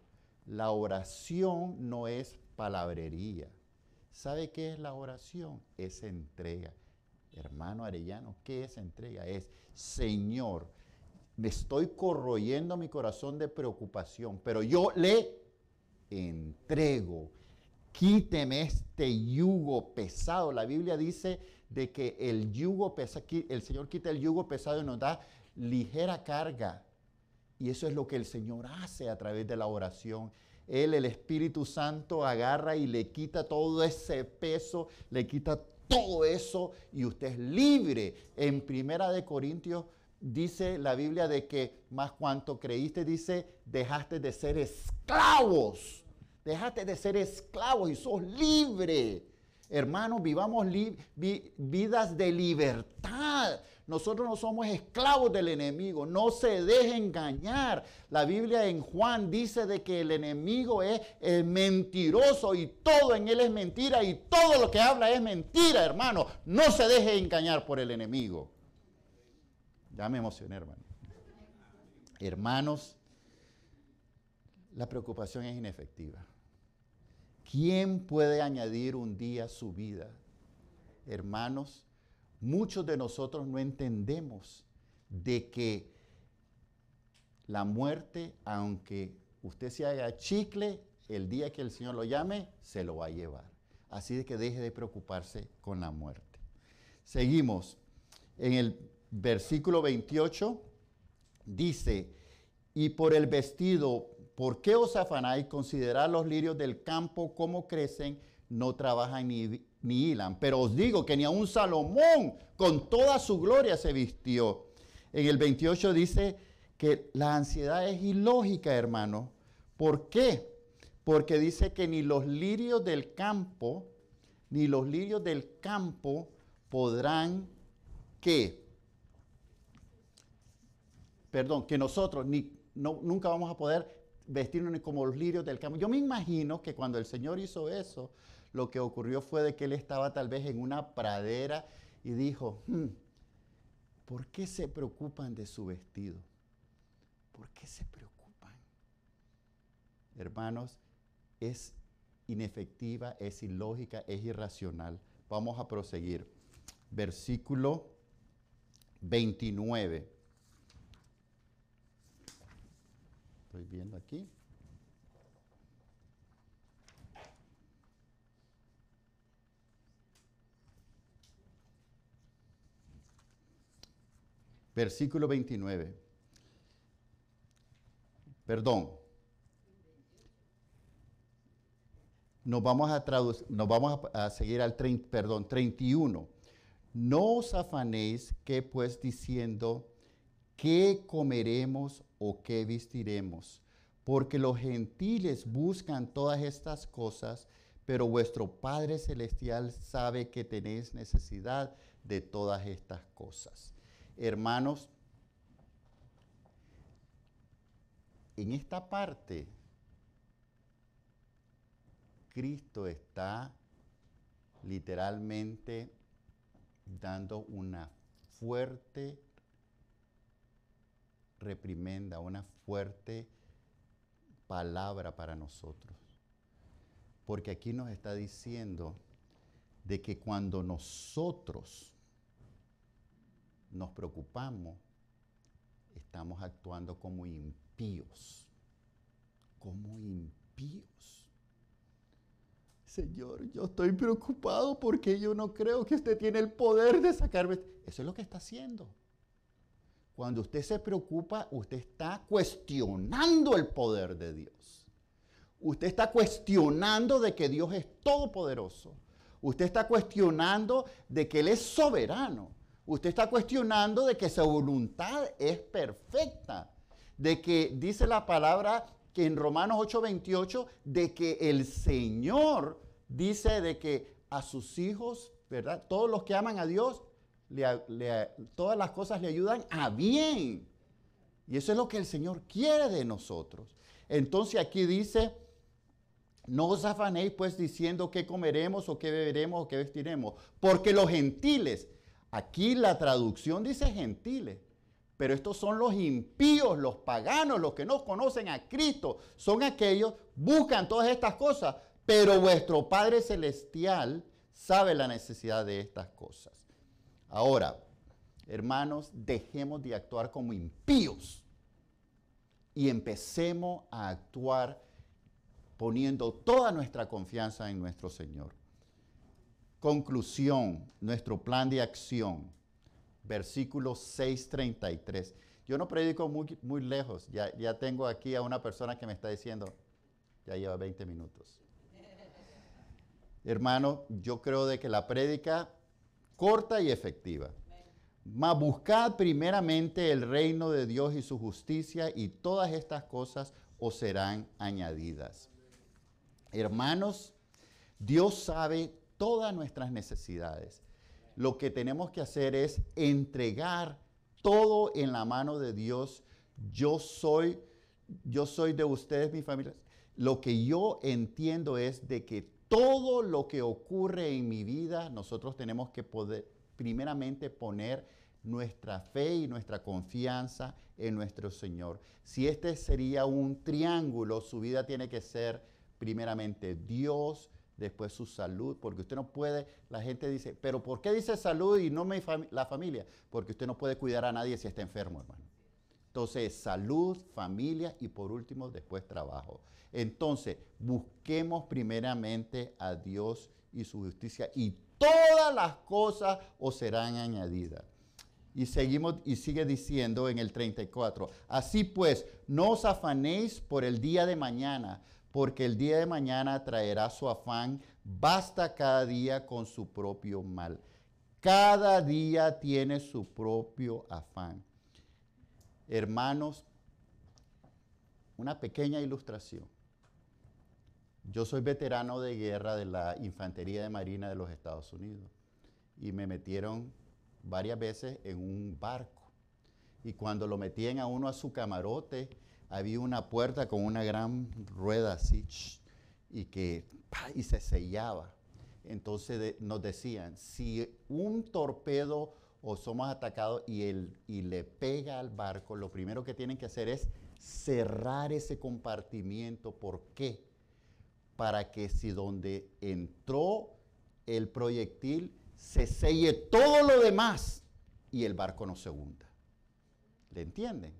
La oración no es palabrería. ¿Sabe qué es la oración? Es entrega. Hermano Arellano, ¿qué es entrega? Es, Señor, me estoy corroyendo mi corazón de preocupación, pero yo le entrego. Quíteme este yugo pesado. La Biblia dice de que el yugo pesado, el Señor quita el yugo pesado y nos da ligera carga. Y eso es lo que el Señor hace a través de la oración. Él, el Espíritu Santo, agarra y le quita todo ese peso, le quita todo eso y usted es libre. En Primera de Corintios dice la Biblia de que más cuanto creíste, dice, dejaste de ser esclavos. Dejaste de ser esclavos y sos libre. Hermanos, vivamos vidas de libertad. Nosotros no somos esclavos del enemigo, no se deje engañar. La Biblia en Juan dice de que el enemigo es, mentiroso y todo en él es mentira y todo lo que habla es mentira, hermano. No se deje engañar por el enemigo. Ya me emocioné, hermano. Hermanos, la preocupación es inefectiva. ¿Quién puede añadir un día a su vida? Hermanos, muchos de nosotros no entendemos de que la muerte, aunque usted se haga chicle, el día que el Señor lo llame, se lo va a llevar. Así de que deje de preocuparse con la muerte. Seguimos. En el versículo 28 dice, y por el vestido, ¿por qué os afanáis? Considerad los lirios del campo, cómo crecen, no trabajan ni, ni hilan. Pero os digo que ni a un Salomón con toda su gloria se vistió. En el 28 dice, que la ansiedad es ilógica, hermano. ¿Por qué? Porque dice que ni los lirios del campo, ni los lirios del campo podrán que, perdón, que nosotros ni, nunca vamos a poder vestirnos como los lirios del campo. Yo me imagino que cuando el Señor hizo eso, lo que ocurrió fue de que él estaba tal vez en una pradera y dijo, hmm, ¿por qué se preocupan de su vestido? ¿Por qué se preocupan? Hermanos, es inefectiva, es ilógica, es irracional. Vamos a proseguir. Versículo 29. Estoy viendo aquí. Versículo 29. Perdón. Nos vamos a, nos vamos a, seguir al perdón, 31. No os afanéis que pues diciendo, ¿qué comeremos o qué vestiremos? Porque los gentiles buscan todas estas cosas, pero vuestro Padre Celestial sabe que tenéis necesidad de todas estas cosas. Hermanos, en esta parte, Cristo está literalmente dando una fuerte reprimenda, una fuerte palabra para nosotros. Porque aquí nos está diciendo de que cuando nosotros nos preocupamos, estamos actuando como impíos, como impíos. Señor, yo estoy preocupado porque yo no creo que usted tiene el poder de sacarme. Eso es lo que está haciendo. Cuando usted se preocupa, usted está cuestionando el poder de Dios. Usted está cuestionando de que Dios es todopoderoso. Usted está cuestionando de que Él es soberano. Usted está cuestionando de que su voluntad es perfecta. De que dice la palabra que en Romanos 8:28, de que el Señor dice de que a sus hijos, ¿verdad? Todos los que aman a Dios, todas las cosas le ayudan a bien. Y eso es lo que el Señor quiere de nosotros. Entonces aquí dice, no os afanéis pues diciendo qué comeremos o qué beberemos o qué vestiremos, porque los gentiles, aquí la traducción dice gentiles, pero estos son los impíos, los paganos, los que no conocen a Cristo. Son aquellos, buscan todas estas cosas, pero vuestro Padre Celestial sabe la necesidad de estas cosas. Ahora, hermanos, dejemos de actuar como impíos y empecemos a actuar poniendo toda nuestra confianza en nuestro Señor. Conclusión, nuestro plan de acción versículo 6.33. Yo no predico muy, muy lejos, ya, ya tengo aquí a una persona que me está diciendo, ya lleva 20 minutos. Hermano, yo creo de que la prédica corta y efectiva. Mas buscad primeramente el reino de Dios y su justicia y todas estas cosas os serán añadidas. Hermanos, Dios sabe todas nuestras necesidades lo que tenemos que hacer es entregar todo en la mano de Dios. Yo soy, yo soy de ustedes, mi familia. Lo que yo entiendo es de que todo lo que ocurre en mi vida, nosotros tenemos que poder, primeramente, poner nuestra fe y nuestra confianza en nuestro Señor. Si este sería un triángulo, su vida tiene que ser primeramente Dios, después su salud, porque usted no puede, la gente dice, pero ¿por qué dice salud y no la familia? Porque usted no puede cuidar a nadie si está enfermo, hermano. Entonces, salud, familia y por último, después trabajo. Entonces, busquemos primeramente a Dios y su justicia y todas las cosas os serán añadidas. Y seguimos y sigue diciendo en el 34, así pues, no os afanéis por el día de mañana, porque el día de mañana traerá su afán, basta cada día con su propio mal. Cada día tiene su propio afán. Hermanos, una pequeña ilustración. Yo soy veterano de guerra de la Infantería de Marina de los Estados Unidos y me metieron varias veces en un barco. Y cuando lo metían a uno a su camarote, había una puerta con una gran rueda y que y se sellaba. Entonces nos decían, si un torpedo o somos atacados y, el, y le pega al barco, lo primero que tienen que hacer es cerrar ese compartimiento. ¿Por qué? Para que si donde entró el proyectil se selle todo lo demás y el barco no se hunda. ¿Le entienden?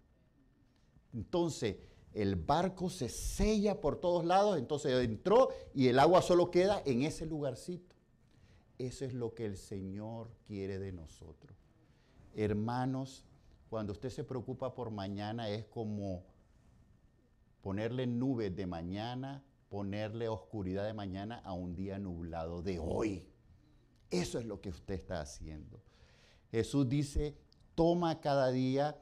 Entonces, el barco se sella por todos lados, entonces entró y el agua solo queda en ese lugarcito. Eso es lo que el Señor quiere de nosotros. Hermanos, cuando usted se preocupa por mañana es como ponerle nubes de mañana, ponerle oscuridad de mañana a un día nublado de hoy. Eso es lo que usted está haciendo. Jesús dice, toma cada día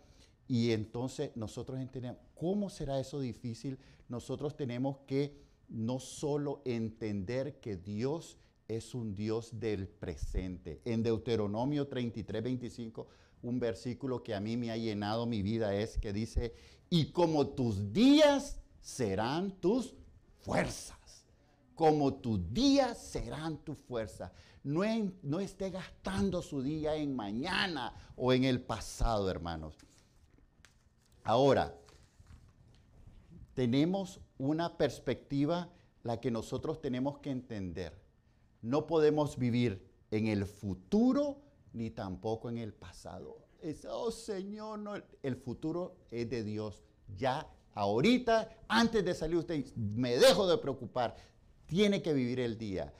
y entonces nosotros entendemos, ¿cómo será eso difícil? Nosotros tenemos que no solo entender que Dios es un Dios del presente. En Deuteronomio 33, 25, un versículo que a mí me ha llenado mi vida es que dice, y como tus días serán tus fuerzas. Como tus días serán tus fuerzas. No, no esté gastando su día en mañana o en el pasado, hermanos. Ahora, tenemos una perspectiva la que nosotros tenemos que entender. No podemos vivir en el futuro ni tampoco en el pasado. Es, oh Señor, no, el futuro es de Dios. Ya ahorita, antes de salir usted, me dejo de preocupar. Tiene que vivir el día.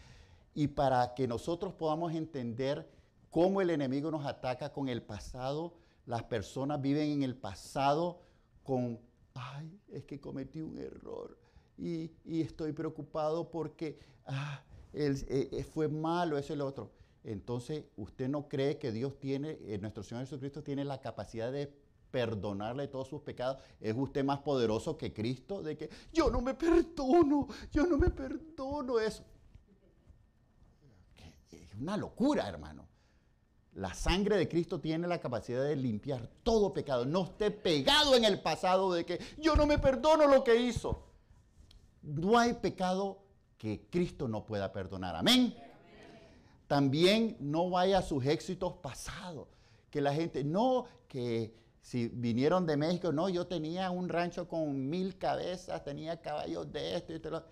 Y para que nosotros podamos entender cómo el enemigo nos ataca con el pasado, las personas viven en el pasado con, ay, es que cometí un error y, estoy preocupado porque ah, eh, eh, fue malo, es el otro. Entonces, ¿usted no cree que Dios tiene, eh, nuestro Señor Jesucristo tiene la capacidad de perdonarle todos sus pecados? ¿Es usted más poderoso que Cristo? De que yo no me perdono, yo no me perdono eso. Es una locura, hermano. La sangre de Cristo tiene la capacidad de limpiar todo pecado. No esté pegado en el pasado de que yo no me perdono lo que hizo. No hay pecado que Cristo no pueda perdonar. Amén. También no vaya a sus éxitos pasados. Que la gente, no, que si vinieron de México, no, yo tenía un rancho con mil cabezas, tenía caballos de esto y esto.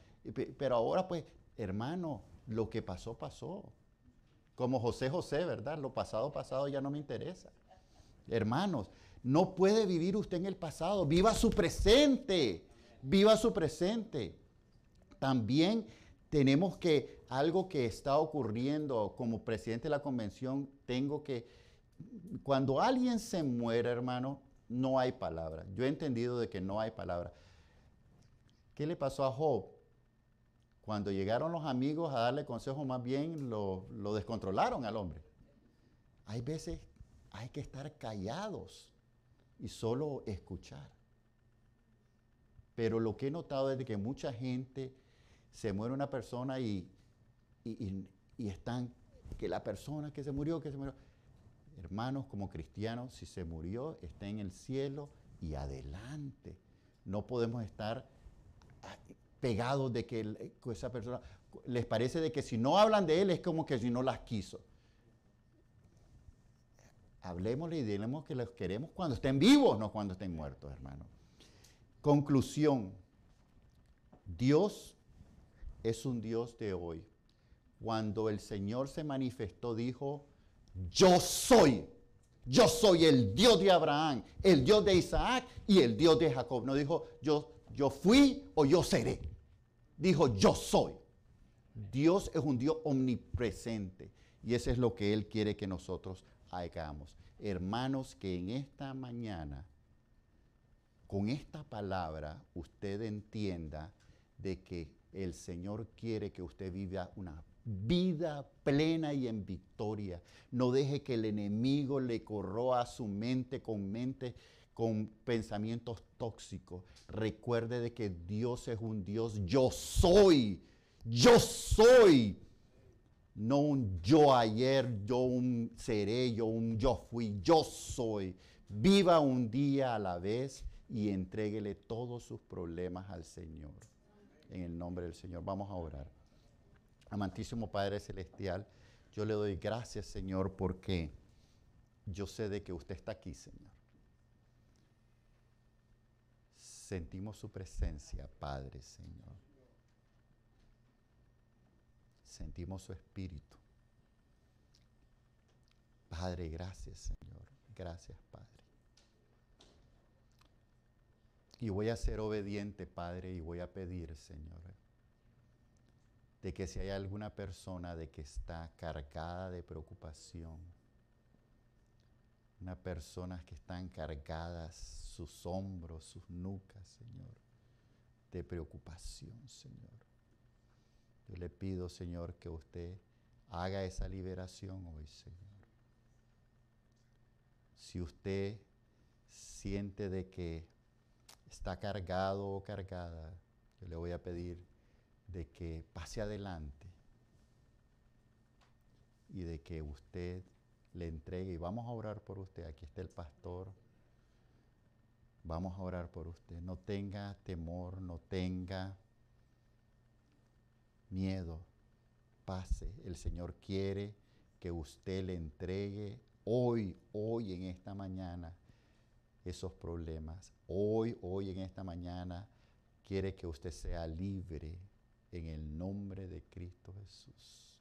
Pero ahora pues, hermano, lo que pasó, pasó. Como José José, ¿verdad? Lo pasado, pasado ya no me interesa. Hermanos, no puede vivir usted en el pasado, viva su presente, viva su presente. También tenemos que, algo que está ocurriendo como presidente de la convención, tengo que, cuando alguien se muere, hermano, no hay palabra. Yo he entendido de que no hay palabra. ¿Qué le pasó a Job? Cuando llegaron los amigos a darle consejo, más bien lo, descontrolaron al hombre. Hay veces hay que estar callados y solo escuchar. Pero lo que he notado es que mucha gente se muere una persona y, están, que la persona que se murió, que se murió. Hermanos, como cristianos, si se murió, está en el cielo y adelante. No podemos estar ah, pegados de que esa persona, les parece de que si no hablan de él es como que si no las quiso. Hablemosle y diremos que los queremos cuando estén vivos, no cuando estén muertos, hermano. Conclusión. Dios es un Dios de hoy. Cuando el Señor se manifestó, dijo, yo soy. Yo soy el Dios de Abraham, el Dios de Isaac y el Dios de Jacob. No dijo, yo, yo fui o yo seré. Dijo, yo soy. Dios es un Dios omnipresente. Y eso es lo que Él quiere que nosotros hagamos. Hermanos, que en esta mañana, con esta palabra, usted entienda de que el Señor quiere que usted viva una vida plena y en victoria. No deje que el enemigo le corroa su mente con mente con pensamientos tóxicos. Recuerde de que Dios es un Dios yo soy. Yo soy. No un yo ayer, yo un seré, yo un yo fui, yo soy. Viva un día a la vez y entréguele todos sus problemas al Señor. En el nombre del Señor. Vamos a orar. Amantísimo Padre Celestial, yo le doy gracias, Señor, porque yo sé de que usted está aquí, Señor. Sentimos su presencia, Padre, Señor. Sentimos su espíritu. Padre, gracias, Señor. Gracias, Padre. Y voy a ser obediente, Padre, y voy a pedir, Señor, de que si hay alguna persona de que está cargada de preocupación, una personas que están cargadas sus hombros, sus nucas, Señor, de preocupación, Señor. Yo le pido, Señor, que usted haga esa liberación hoy, Señor. Si usted siente de que está cargado o cargada, yo le voy a pedir de que pase adelante y de que usted le entregue y vamos a orar por usted. Aquí está el pastor. Vamos a orar por usted. No tenga temor, no tenga miedo. Pase. El Señor quiere que usted le entregue hoy, hoy en esta mañana esos problemas. Hoy, hoy en esta mañana quiere que usted sea libre en el nombre de Cristo Jesús.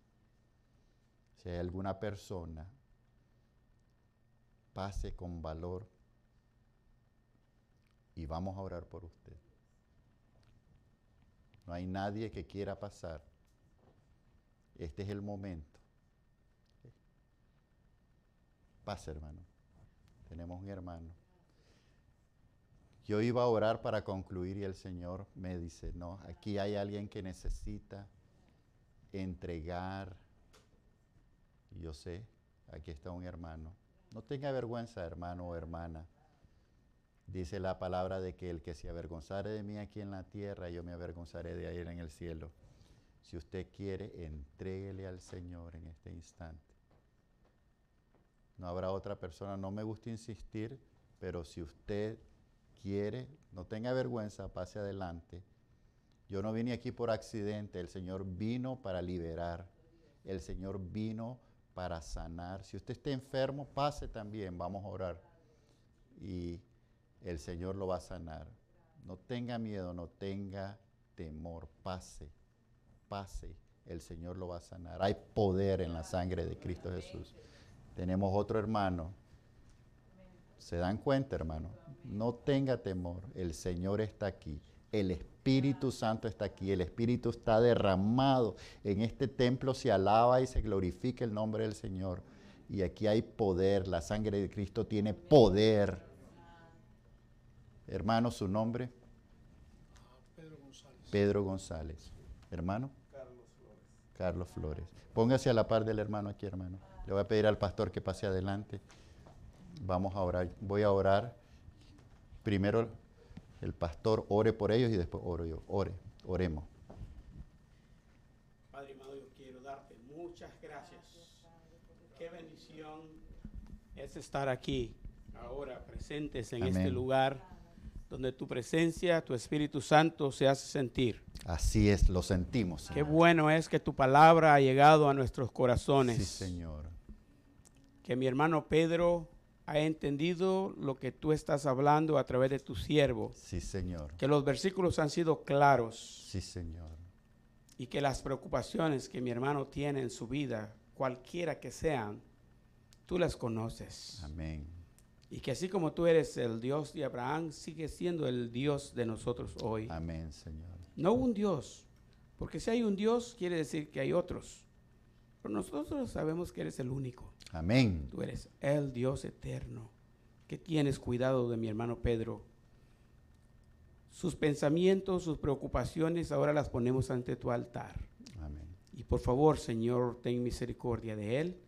Si hay alguna persona, pase con valor y vamos a orar por usted. No hay nadie que quiera pasar. Este es el momento. Pase, hermano. Tenemos un hermano. Yo iba a orar para concluir y el Señor me dice, no, aquí hay alguien que necesita entregar. Yo sé, aquí está un hermano. No tenga vergüenza, hermano o hermana. Dice la palabra de que el que se avergonzare de mí aquí en la tierra, yo me avergonzaré de él en el cielo. Si usted quiere, entréguele al Señor en este instante. No habrá otra persona, no me gusta insistir, pero si usted quiere, no tenga vergüenza, pase adelante. Yo no vine aquí por accidente, el Señor vino para liberar, el Señor vino para sanar. Si usted está enfermo, pase también, vamos a orar. Y el Señor lo va a sanar. No tenga miedo, no tenga temor, pase, pase, el Señor lo va a sanar. Hay poder en la sangre de Cristo Jesús. Tenemos otro hermano. ¿Se dan cuenta, hermano? No tenga temor, el Señor está aquí. El Espíritu Santo está aquí, el Espíritu está derramado. En este templo se alaba y se glorifica el nombre del Señor. Y aquí hay poder, la sangre de Cristo tiene poder. Hermano, su nombre. Pedro González. Pedro González. Hermano. Carlos Flores. Carlos Flores. Póngase a la par del hermano aquí, hermano. Le voy a pedir al pastor que pase adelante. Vamos a orar. Voy a orar. Primero el pastor ore por ellos y después oro yo. Ore, oremos. Padre amado, yo quiero darte muchas gracias. Qué bendición es estar aquí, ahora presentes en este Amén. lugar, donde tu presencia, tu Espíritu Santo se hace sentir. Así es, lo sentimos. Qué Señor. bueno es que tu palabra ha llegado a nuestros corazones. Sí, Señor. Que mi hermano Pedro ha entendido lo que tú estás hablando a través de tu siervo. Sí, Señor. Que los versículos han sido claros Sí, Señor. y que las preocupaciones que mi hermano tiene en su vida, cualquiera que sean, tú las conoces. Amén. Y que así como tú eres el Dios de Abraham, sigue siendo el Dios de nosotros hoy. Amén, Señor. No un Dios, porque si hay un Dios quiere decir que hay otros. Pero nosotros sabemos que eres el único. Amén. Tú eres el Dios eterno, que tienes cuidado de mi hermano Pedro. Sus pensamientos, sus preocupaciones, ahora las ponemos ante tu altar. Amén. Y por favor, Señor, ten misericordia de él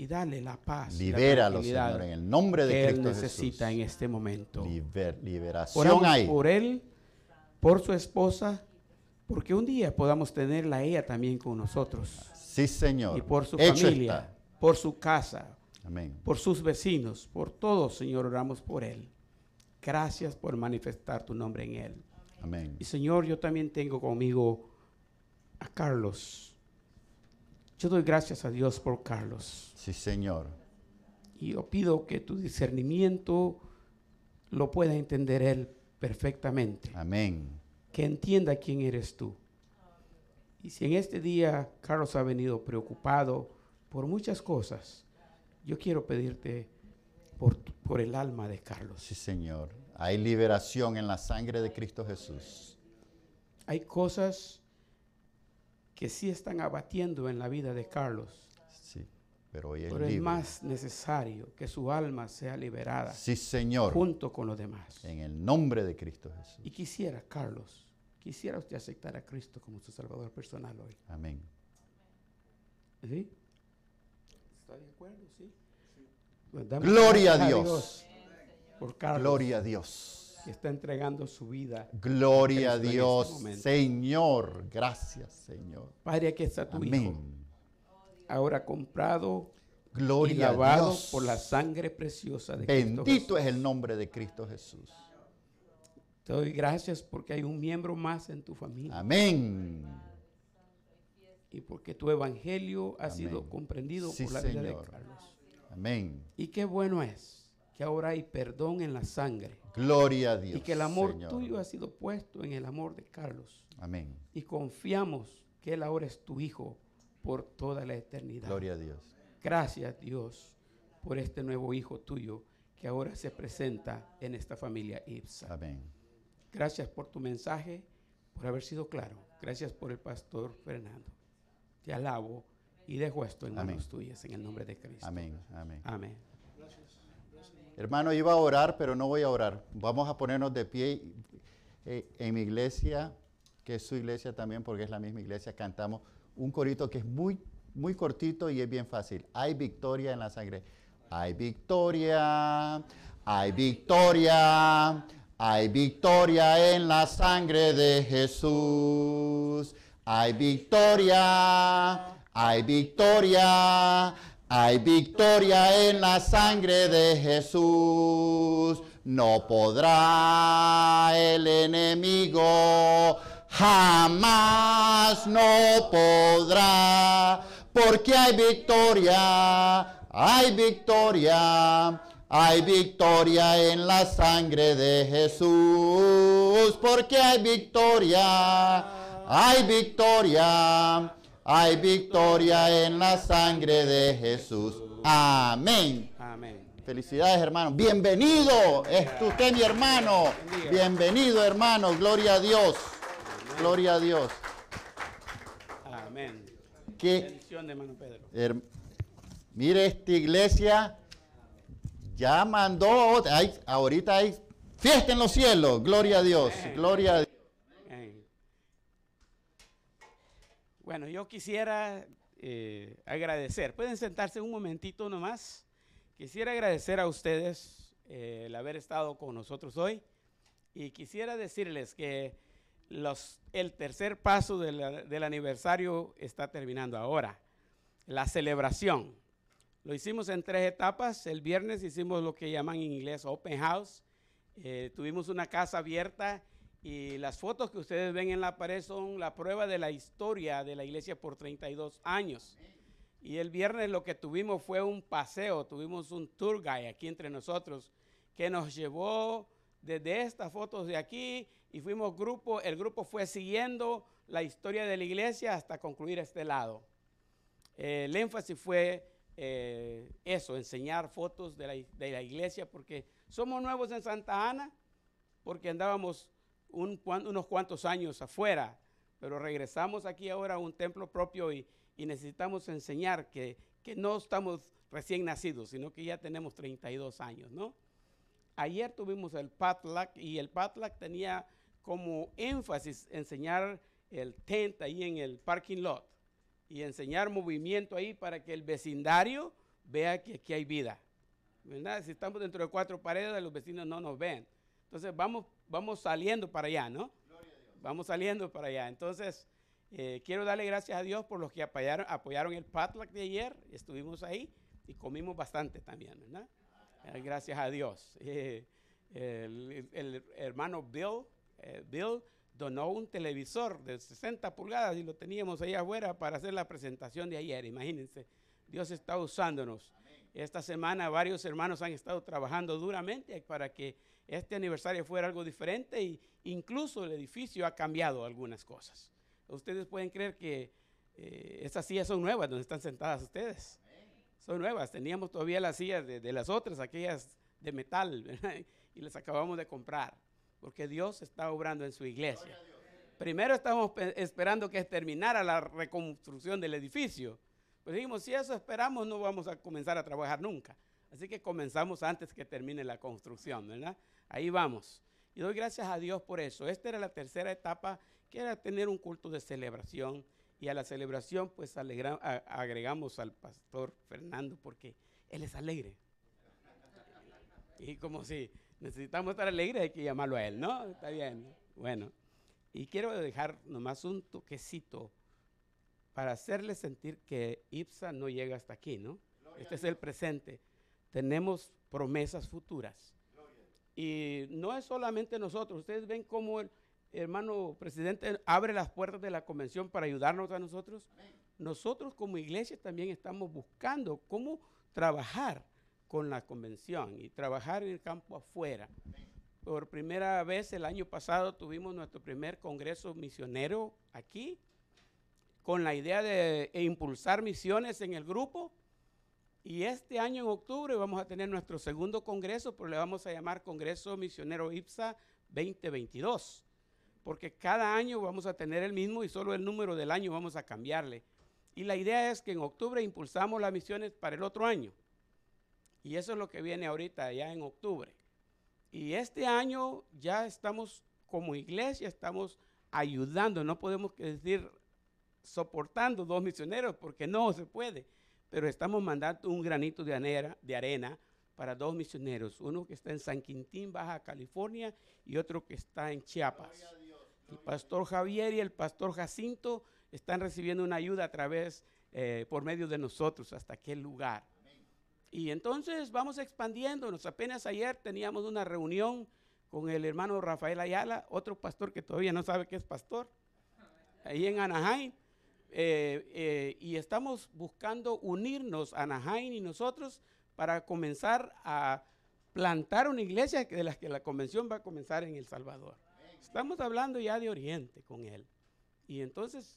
y dale la paz. la Libéralo, tranquilidad Señor, en el nombre de que él Cristo necesita Jesús. en este momento. Liber- liberación Oramos ahí. por él, por su esposa, porque un día podamos tenerla ella también con nosotros. Sí, Señor. Y por su Hecho familia, está. por su casa, Amén. por sus vecinos, por todos, Señor, oramos por él. Gracias por manifestar tu nombre en él. Amén. Y Señor, yo también tengo conmigo a Carlos. Yo doy gracias a Dios por Carlos. Sí, Señor. Y yo pido que tu discernimiento lo pueda entender él perfectamente. Amén. Que entienda quién eres tú. Y si en este día Carlos ha venido preocupado por muchas cosas, yo quiero pedirte por, por el alma de Carlos. Sí, Señor. Hay liberación en la sangre de Cristo Jesús. Hay cosas que sí están abatiendo en la vida de Carlos, Sí. Pero hoy es pero es más necesario que su alma sea liberada Sí, Señor. junto con los demás. En el nombre de Cristo Jesús. Y quisiera, Carlos, quisiera usted aceptar a Cristo como su Salvador personal hoy. Amén. ¿Sí? ¿Está de acuerdo? Sí. Pues Gloria a gracias Dios. por Carlos, Gloria a Dios. Que está entregando su vida. Gloria a este Dios. Señor. Gracias, Señor. Padre, aquí está tu hijo, Amén. ahora comprado y Gloria a lavado Dios. por la sangre preciosa de Cristo Bendito es el nombre de Cristo Jesús. Te doy gracias porque hay un miembro más en tu familia Amén. y porque tu evangelio ha sido comprendido Sí, por la vida de. Carlos. Amén. Y qué bueno es que ahora hay perdón en la sangre Gloria a Dios. y que el amor Señor. tuyo ha sido puesto en el amor de Carlos. Amén. Y confiamos que Él ahora es tu hijo por toda la eternidad. Gloria a Dios. Gracias Dios por este nuevo hijo tuyo que ahora se presenta en esta familia IPSA. Amén. Gracias por tu mensaje, por haber sido claro. Gracias por el pastor Fernando. Te alabo y dejo esto en Amén. manos tuyas en el nombre de Cristo. Amén. Amén. Amén. Hermano, iba a orar, pero no voy a orar. Vamos a ponernos de pie. Eh, en mi iglesia, que es su iglesia también, porque es la misma iglesia, cantamos un corito que es muy, muy cortito y es bien fácil. Hay victoria en la sangre. Hay victoria, hay victoria, hay victoria en la sangre de Jesús. Hay victoria, hay victoria, hay victoria en la sangre de Jesús. No podrá el enemigo. Jamás no podrá, porque hay victoria, hay victoria, hay victoria en la sangre de Jesús, porque hay victoria, hay victoria, hay victoria en la sangre de Jesús. Amén. Amén. Felicidades, hermano. Bienvenido. Es usted mi hermano. Bienvenido, hermano. Gloria a Dios. Gloria a Dios. Amén. Que, hermano Pedro. her- mire, esta iglesia ya mandó, hay- ahorita hay fiesta en los cielos. Gloria a Dios. Gloria a Dios. Amén. Bueno, yo quisiera eh, agradecer. Pueden sentarse un momentito nomás. Quisiera agradecer a ustedes eh, el haber estado con nosotros hoy y quisiera decirles que los, el tercer paso del aniversario está terminando ahora. La celebración. Lo hicimos en tres etapas. El viernes hicimos lo que llaman en inglés open house. Eh, tuvimos una casa abierta y las fotos que ustedes ven en la pared son la prueba de la historia de la iglesia por 32 años. Y el viernes lo que tuvimos fue un paseo, tuvimos un tour guide aquí entre nosotros que nos llevó desde estas fotos de aquí y fuimos grupo, el grupo fue siguiendo la historia de la iglesia hasta concluir este lado. Eh, el énfasis fue eh, eso, enseñar fotos de la, de la iglesia, porque somos nuevos en Santa Ana, porque andábamos un unos cuantos años afuera, pero regresamos aquí ahora a un templo propio y, y necesitamos enseñar que, que no estamos recién nacidos, sino que ya tenemos 32 años, ¿no? Ayer tuvimos el potluck y el potluck tenía como énfasis enseñar el tent ahí en el parking lot y enseñar movimiento ahí para que el vecindario vea que aquí hay vida. ¿verdad? Si estamos dentro de cuatro paredes, los vecinos no nos ven. Entonces vamos, vamos saliendo para allá, ¿no? Vamos saliendo para allá. Entonces, eh, quiero darle gracias a Dios por los que apoyaron, apoyaron el potluck de ayer. Estuvimos ahí y comimos bastante también, ¿verdad? Eh, gracias a Dios. Eh, el, el hermano Bill, Bill donó un televisor de 60 pulgadas y lo teníamos ahí afuera para hacer la presentación de ayer. Imagínense, Dios está usándonos. Esta semana varios hermanos han estado trabajando duramente para que este aniversario fuera algo diferente e incluso el edificio ha cambiado algunas cosas. Ustedes pueden creer que eh, estas sillas son nuevas donde están sentadas ustedes. Son nuevas. Teníamos todavía las sillas de, de las otras, aquellas de metal, ¿verdad? y las acabamos de comprar porque Dios está obrando en su iglesia. Primero estamos esperando que terminara la reconstrucción del edificio. Pues dijimos, si eso esperamos, no vamos a comenzar a trabajar nunca. Así que comenzamos antes que termine la construcción, ¿verdad? Ahí vamos. Y doy gracias a Dios por eso. Esta era la tercera etapa, que era tener un culto de celebración. Y a la celebración, pues agregamos al pastor Fernando, porque él es alegre. Y como si necesitamos estar alegres, hay que llamarlo a él, ¿no? Está bien. Bueno, y quiero dejar nomás un toquecito para hacerle sentir que IPSA no llega hasta aquí, ¿no? este es el presente. Tenemos promesas futuras. Y no es solamente nosotros. Ustedes ven cómo el hermano presidente abre las puertas de la convención para ayudarnos a nosotros. Nosotros como iglesia también estamos buscando cómo trabajar con la convención y trabajar en el campo afuera. Por primera vez el año pasado tuvimos nuestro primer congreso misionero aquí, con la idea de impulsar misiones en el grupo. Y este año en octubre vamos a tener nuestro segundo congreso, pero le vamos a llamar Congreso Misionero IPSA 2022, porque cada año vamos a tener el mismo y solo el número del año vamos a cambiarle. Y la idea es que en octubre impulsamos las misiones para el otro año. Y eso es lo que viene ahorita, ya en octubre. Y este año ya estamos como iglesia, estamos ayudando, no podemos decir soportando dos misioneros, porque no se puede, pero estamos mandando un granito de arena, de arena para dos misioneros, uno que está en San Quintín, Baja California, y otro que está en Chiapas. El pastor Javier y el pastor Jacinto están recibiendo una ayuda a través, eh, por medio de nosotros, hasta aquel lugar. Y entonces vamos expandiéndonos. Apenas ayer teníamos una reunión con el hermano Rafael Ayala, otro pastor que todavía no sabe que es pastor, ahí en Anaheim. Eh, eh, y estamos buscando unirnos, Anaheim y nosotros, para comenzar a plantar una iglesia de la que la convención va a comenzar en El Salvador. Estamos hablando ya de Oriente con él. Y entonces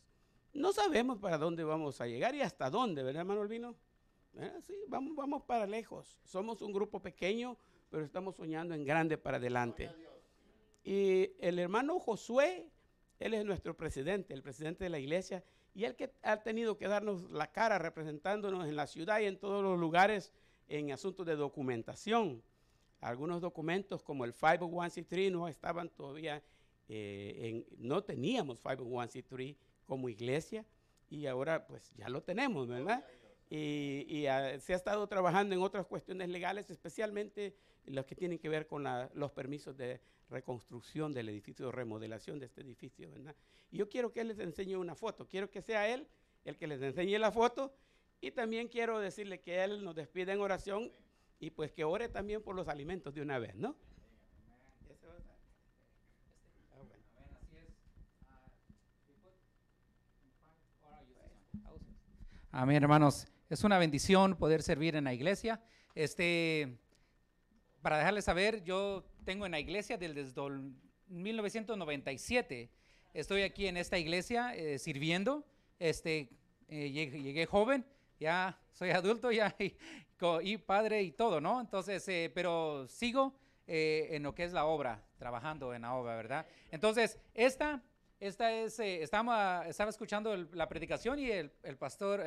no sabemos para dónde vamos a llegar y hasta dónde, ¿verdad, hermano Albino? Eh, sí, vamos para lejos. Somos un grupo pequeño, pero estamos soñando en grande para adelante. Y el hermano Josué, él es nuestro presidente, el presidente de la iglesia, y él que ha tenido que darnos la cara representándonos en la ciudad y en todos los lugares en asuntos de documentación. Algunos documentos como el 501c3 no estaban todavía, eh, no teníamos 501c3 como iglesia y ahora pues ya lo tenemos, ¿verdad? y, se ha estado trabajando en otras cuestiones legales, especialmente las que tienen que ver con los permisos de reconstrucción del edificio, remodelación de este edificio, ¿verdad? Y yo quiero que él les enseñe una foto, quiero que sea él el que les enseñe la foto y también quiero decirle que él nos despide en oración y pues que ore también por los alimentos de una vez, ¿no? Amén, hermanos. Es una bendición poder servir en la iglesia. Este, para dejarles saber, yo tengo en la iglesia desde 1997. Estoy aquí en esta iglesia eh, sirviendo. Este, eh, llegué, joven, ya soy adulto ya y, padre y todo, ¿no? Entonces, eh, pero sigo en lo que es la obra, trabajando en la obra, ¿verdad? Entonces, esta esta es, estaba, estaba, escuchando la predicación y el, pastor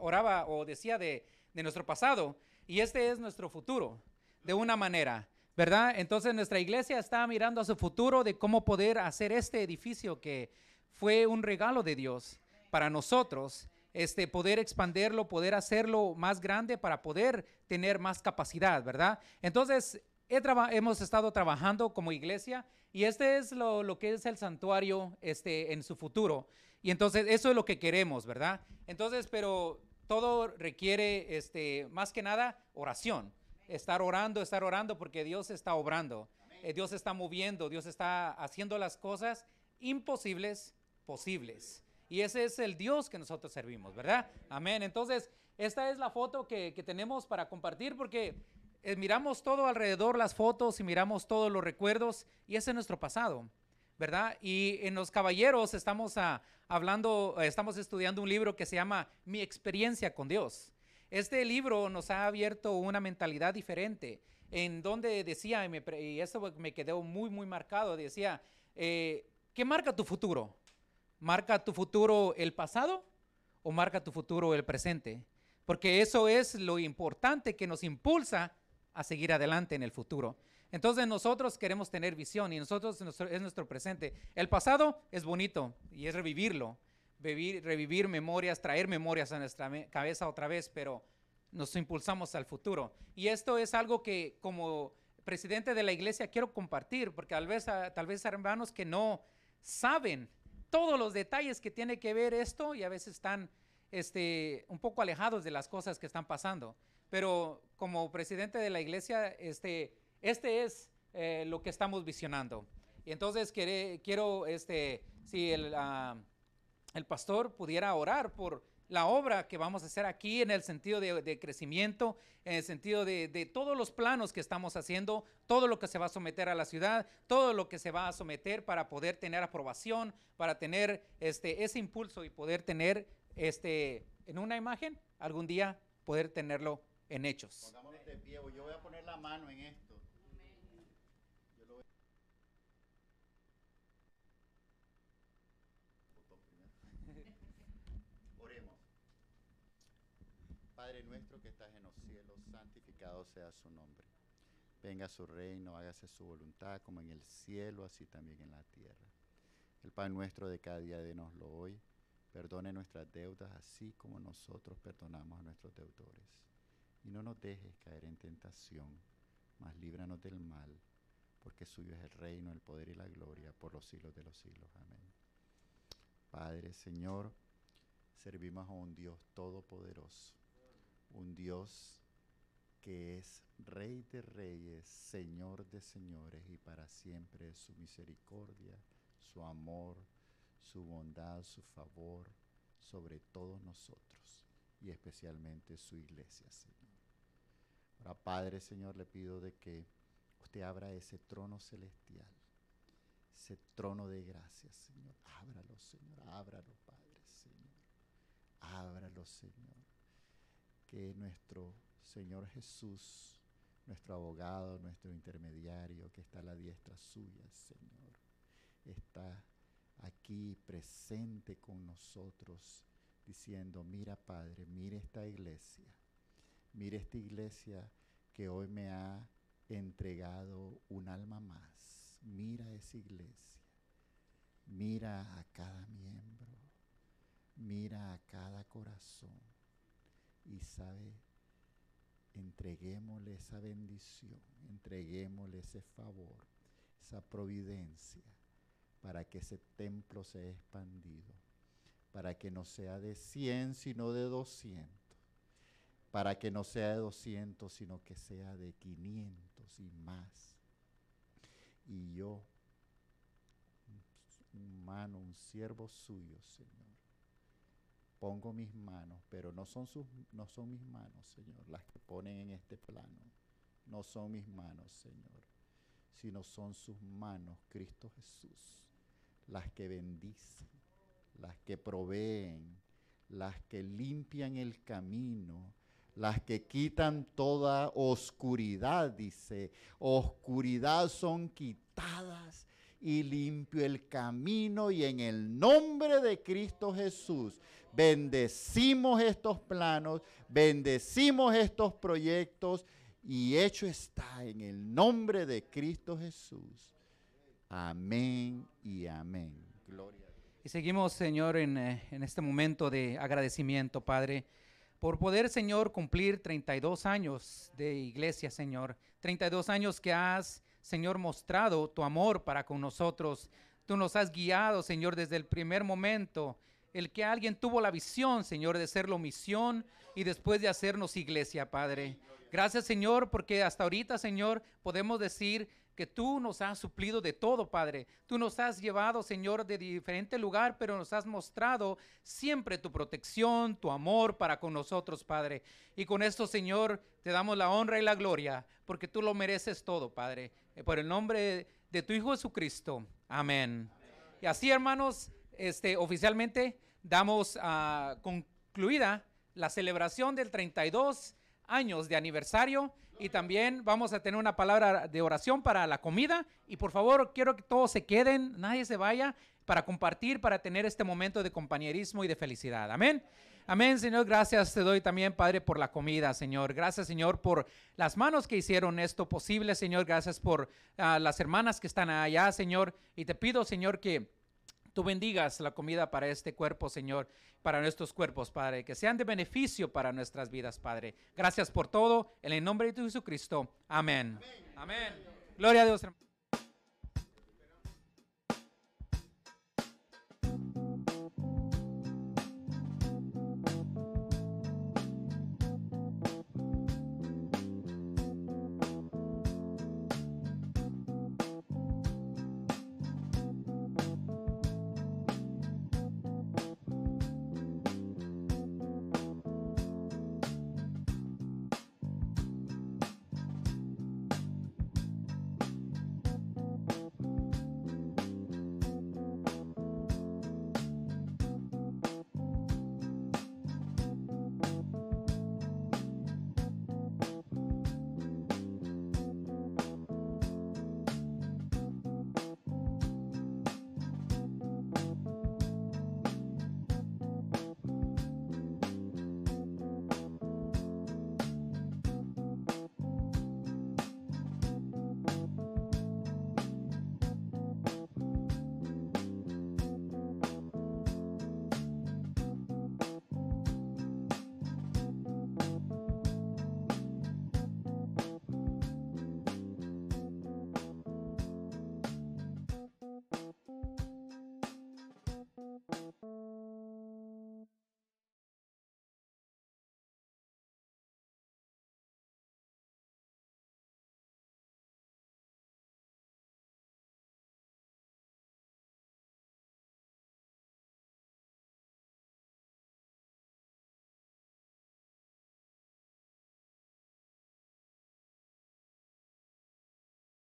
oraba o decía de, nuestro pasado y este es nuestro futuro, de una manera, ¿verdad? Entonces nuestra iglesia está mirando a su futuro de cómo poder hacer este edificio que fue un regalo de Dios para nosotros este, poder expanderlo, poder hacerlo más grande para poder tener más capacidad, ¿verdad? Entonces, hemos estado trabajando como iglesia y este es lo, lo, que es el santuario este, en su futuro. Y entonces, eso es lo que queremos, ¿verdad? Entonces, pero todo requiere, este, más que nada, oración. Estar orando, estar orando porque Dios está obrando. Eh, Dios está moviendo, Dios está haciendo las cosas imposibles posibles. Y ese es el Dios que nosotros servimos, ¿verdad? Amén. Entonces, esta es la foto que, tenemos para compartir porque eh, miramos todo alrededor, las fotos y miramos todos los recuerdos y ese es nuestro pasado, ¿verdad? Y en los caballeros estamos ah, hablando, estamos estudiando un libro que se llama Mi experiencia con Dios. Este libro nos ha abierto una mentalidad diferente en donde decía, y, me, esto me quedó muy, muy marcado, decía, eh, ¿qué marca tu futuro? ¿Marca tu futuro el pasado o marca tu futuro el presente? Porque eso es lo importante que nos impulsa a seguir adelante en el futuro. Entonces nosotros queremos tener visión y nosotros es nuestro presente. El pasado es bonito y es revivirlo, revivir memorias, traer memorias a nuestra cabeza otra vez, pero nos impulsamos al futuro. Y esto es algo que como presidente de la iglesia quiero compartir, porque tal vez, tal vez hermanos que no saben todos los detalles que tiene que ver esto y a veces están este, un poco alejados de las cosas que están pasando. Pero como presidente de la iglesia, este, este es eh, lo que estamos visionando. Y entonces quiero, este, si el, ah, el pastor pudiera orar por la obra que vamos a hacer aquí en el sentido de, crecimiento, en el sentido de, todos los planos que estamos haciendo, todo lo que se va a someter a la ciudad, todo lo que se va a someter para poder tener aprobación, para tener este, ese impulso y poder tener este, en una imagen, algún día poder tenerlo en hechos. Pongámonos de pie, voy a poner la mano en esto. Padre nuestro que estás en los cielos, santificado sea su nombre. Venga su reino, hágase su voluntad como en el cielo, así también en la tierra. El pan nuestro de cada día denoslo hoy. Perdone nuestras deudas, así como nosotros perdonamos a nuestros deudores. Y no nos dejes caer en tentación, mas líbranos del mal, porque suyo es el reino, el poder y la gloria por los siglos de los siglos. Amén. Padre, Señor, servimos a un Dios todopoderoso un Dios que es Rey de Reyes, Señor de Señores, y para siempre su misericordia, su amor, su bondad, su favor sobre todos nosotros y especialmente su iglesia, Señor. Ahora, Padre, Señor, le pido de que usted abra ese trono celestial, ese trono de gracia, Señor. Ábralo, Señor, ábralo, Padre, Señor. Ábralo, Señor que nuestro Señor Jesús, nuestro abogado, nuestro intermediario, que está a la diestra suya, Señor, está aquí presente con nosotros, diciendo, mira Padre, mira esta iglesia, mira esta iglesia que hoy me ha entregado un alma más, mira esa iglesia, mira a cada miembro, mira a cada corazón y sabe, entreguémosle esa bendición, entreguémosle ese favor, esa providencia, para que ese templo sea expandido, para que no sea de 100, sino de 200, para que no sea de 200, sino que sea de 500 y más. Y yo, un humano, un siervo suyo, Señor pongo mis manos, pero no son, sus, no son mis manos, Señor, las que ponen en este plano. No son mis manos, Señor, sino son sus manos, Cristo Jesús, las que bendicen, las que proveen, las que limpian el camino, las que quitan toda oscuridad, dice, oscuridad son quitadas y limpio el camino y en el nombre de Cristo Jesús bendecimos estos planos, bendecimos estos proyectos y hecho está en el nombre de Cristo Jesús. Amén y amén. Gloria Y seguimos, Señor, en, eh, en este momento de agradecimiento, Padre, por poder, Señor, cumplir 32 años de iglesia, Señor. 32 años que has, Señor, mostrado tu amor para con nosotros. Tú nos has guiado, Señor, desde el primer momento. El que alguien tuvo la visión, Señor, de serlo misión y después de hacernos iglesia, Padre. Gracias, Señor, porque hasta ahorita, Señor, podemos decir que tú nos has suplido de todo, Padre. Tú nos has llevado, Señor, de diferente lugar, pero nos has mostrado siempre tu protección, tu amor para con nosotros, Padre. Y con esto, Señor, te damos la honra y la gloria, porque tú lo mereces todo, Padre. Eh, Por el nombre de tu Hijo Jesucristo. Amén. Y así, hermanos, este, oficialmente damos ah, concluida la celebración del 32 años de aniversario y también vamos a tener una palabra de oración para la comida y por favor quiero que todos se queden, nadie se vaya para compartir, para tener este momento de compañerismo y de felicidad. Amén. Amén, Señor. Gracias te doy también, Padre, por la comida, Señor. Gracias, Señor, por las manos que hicieron esto posible, Señor. Gracias por ah, las hermanas que están allá, Señor. Y te pido, Señor, que tú bendigas la comida para este cuerpo, Señor, para nuestros cuerpos, Padre, que sean de beneficio para nuestras vidas, Padre. Gracias por todo, en el nombre de Jesucristo. Amén. Amén. Gloria a Dios. hermano.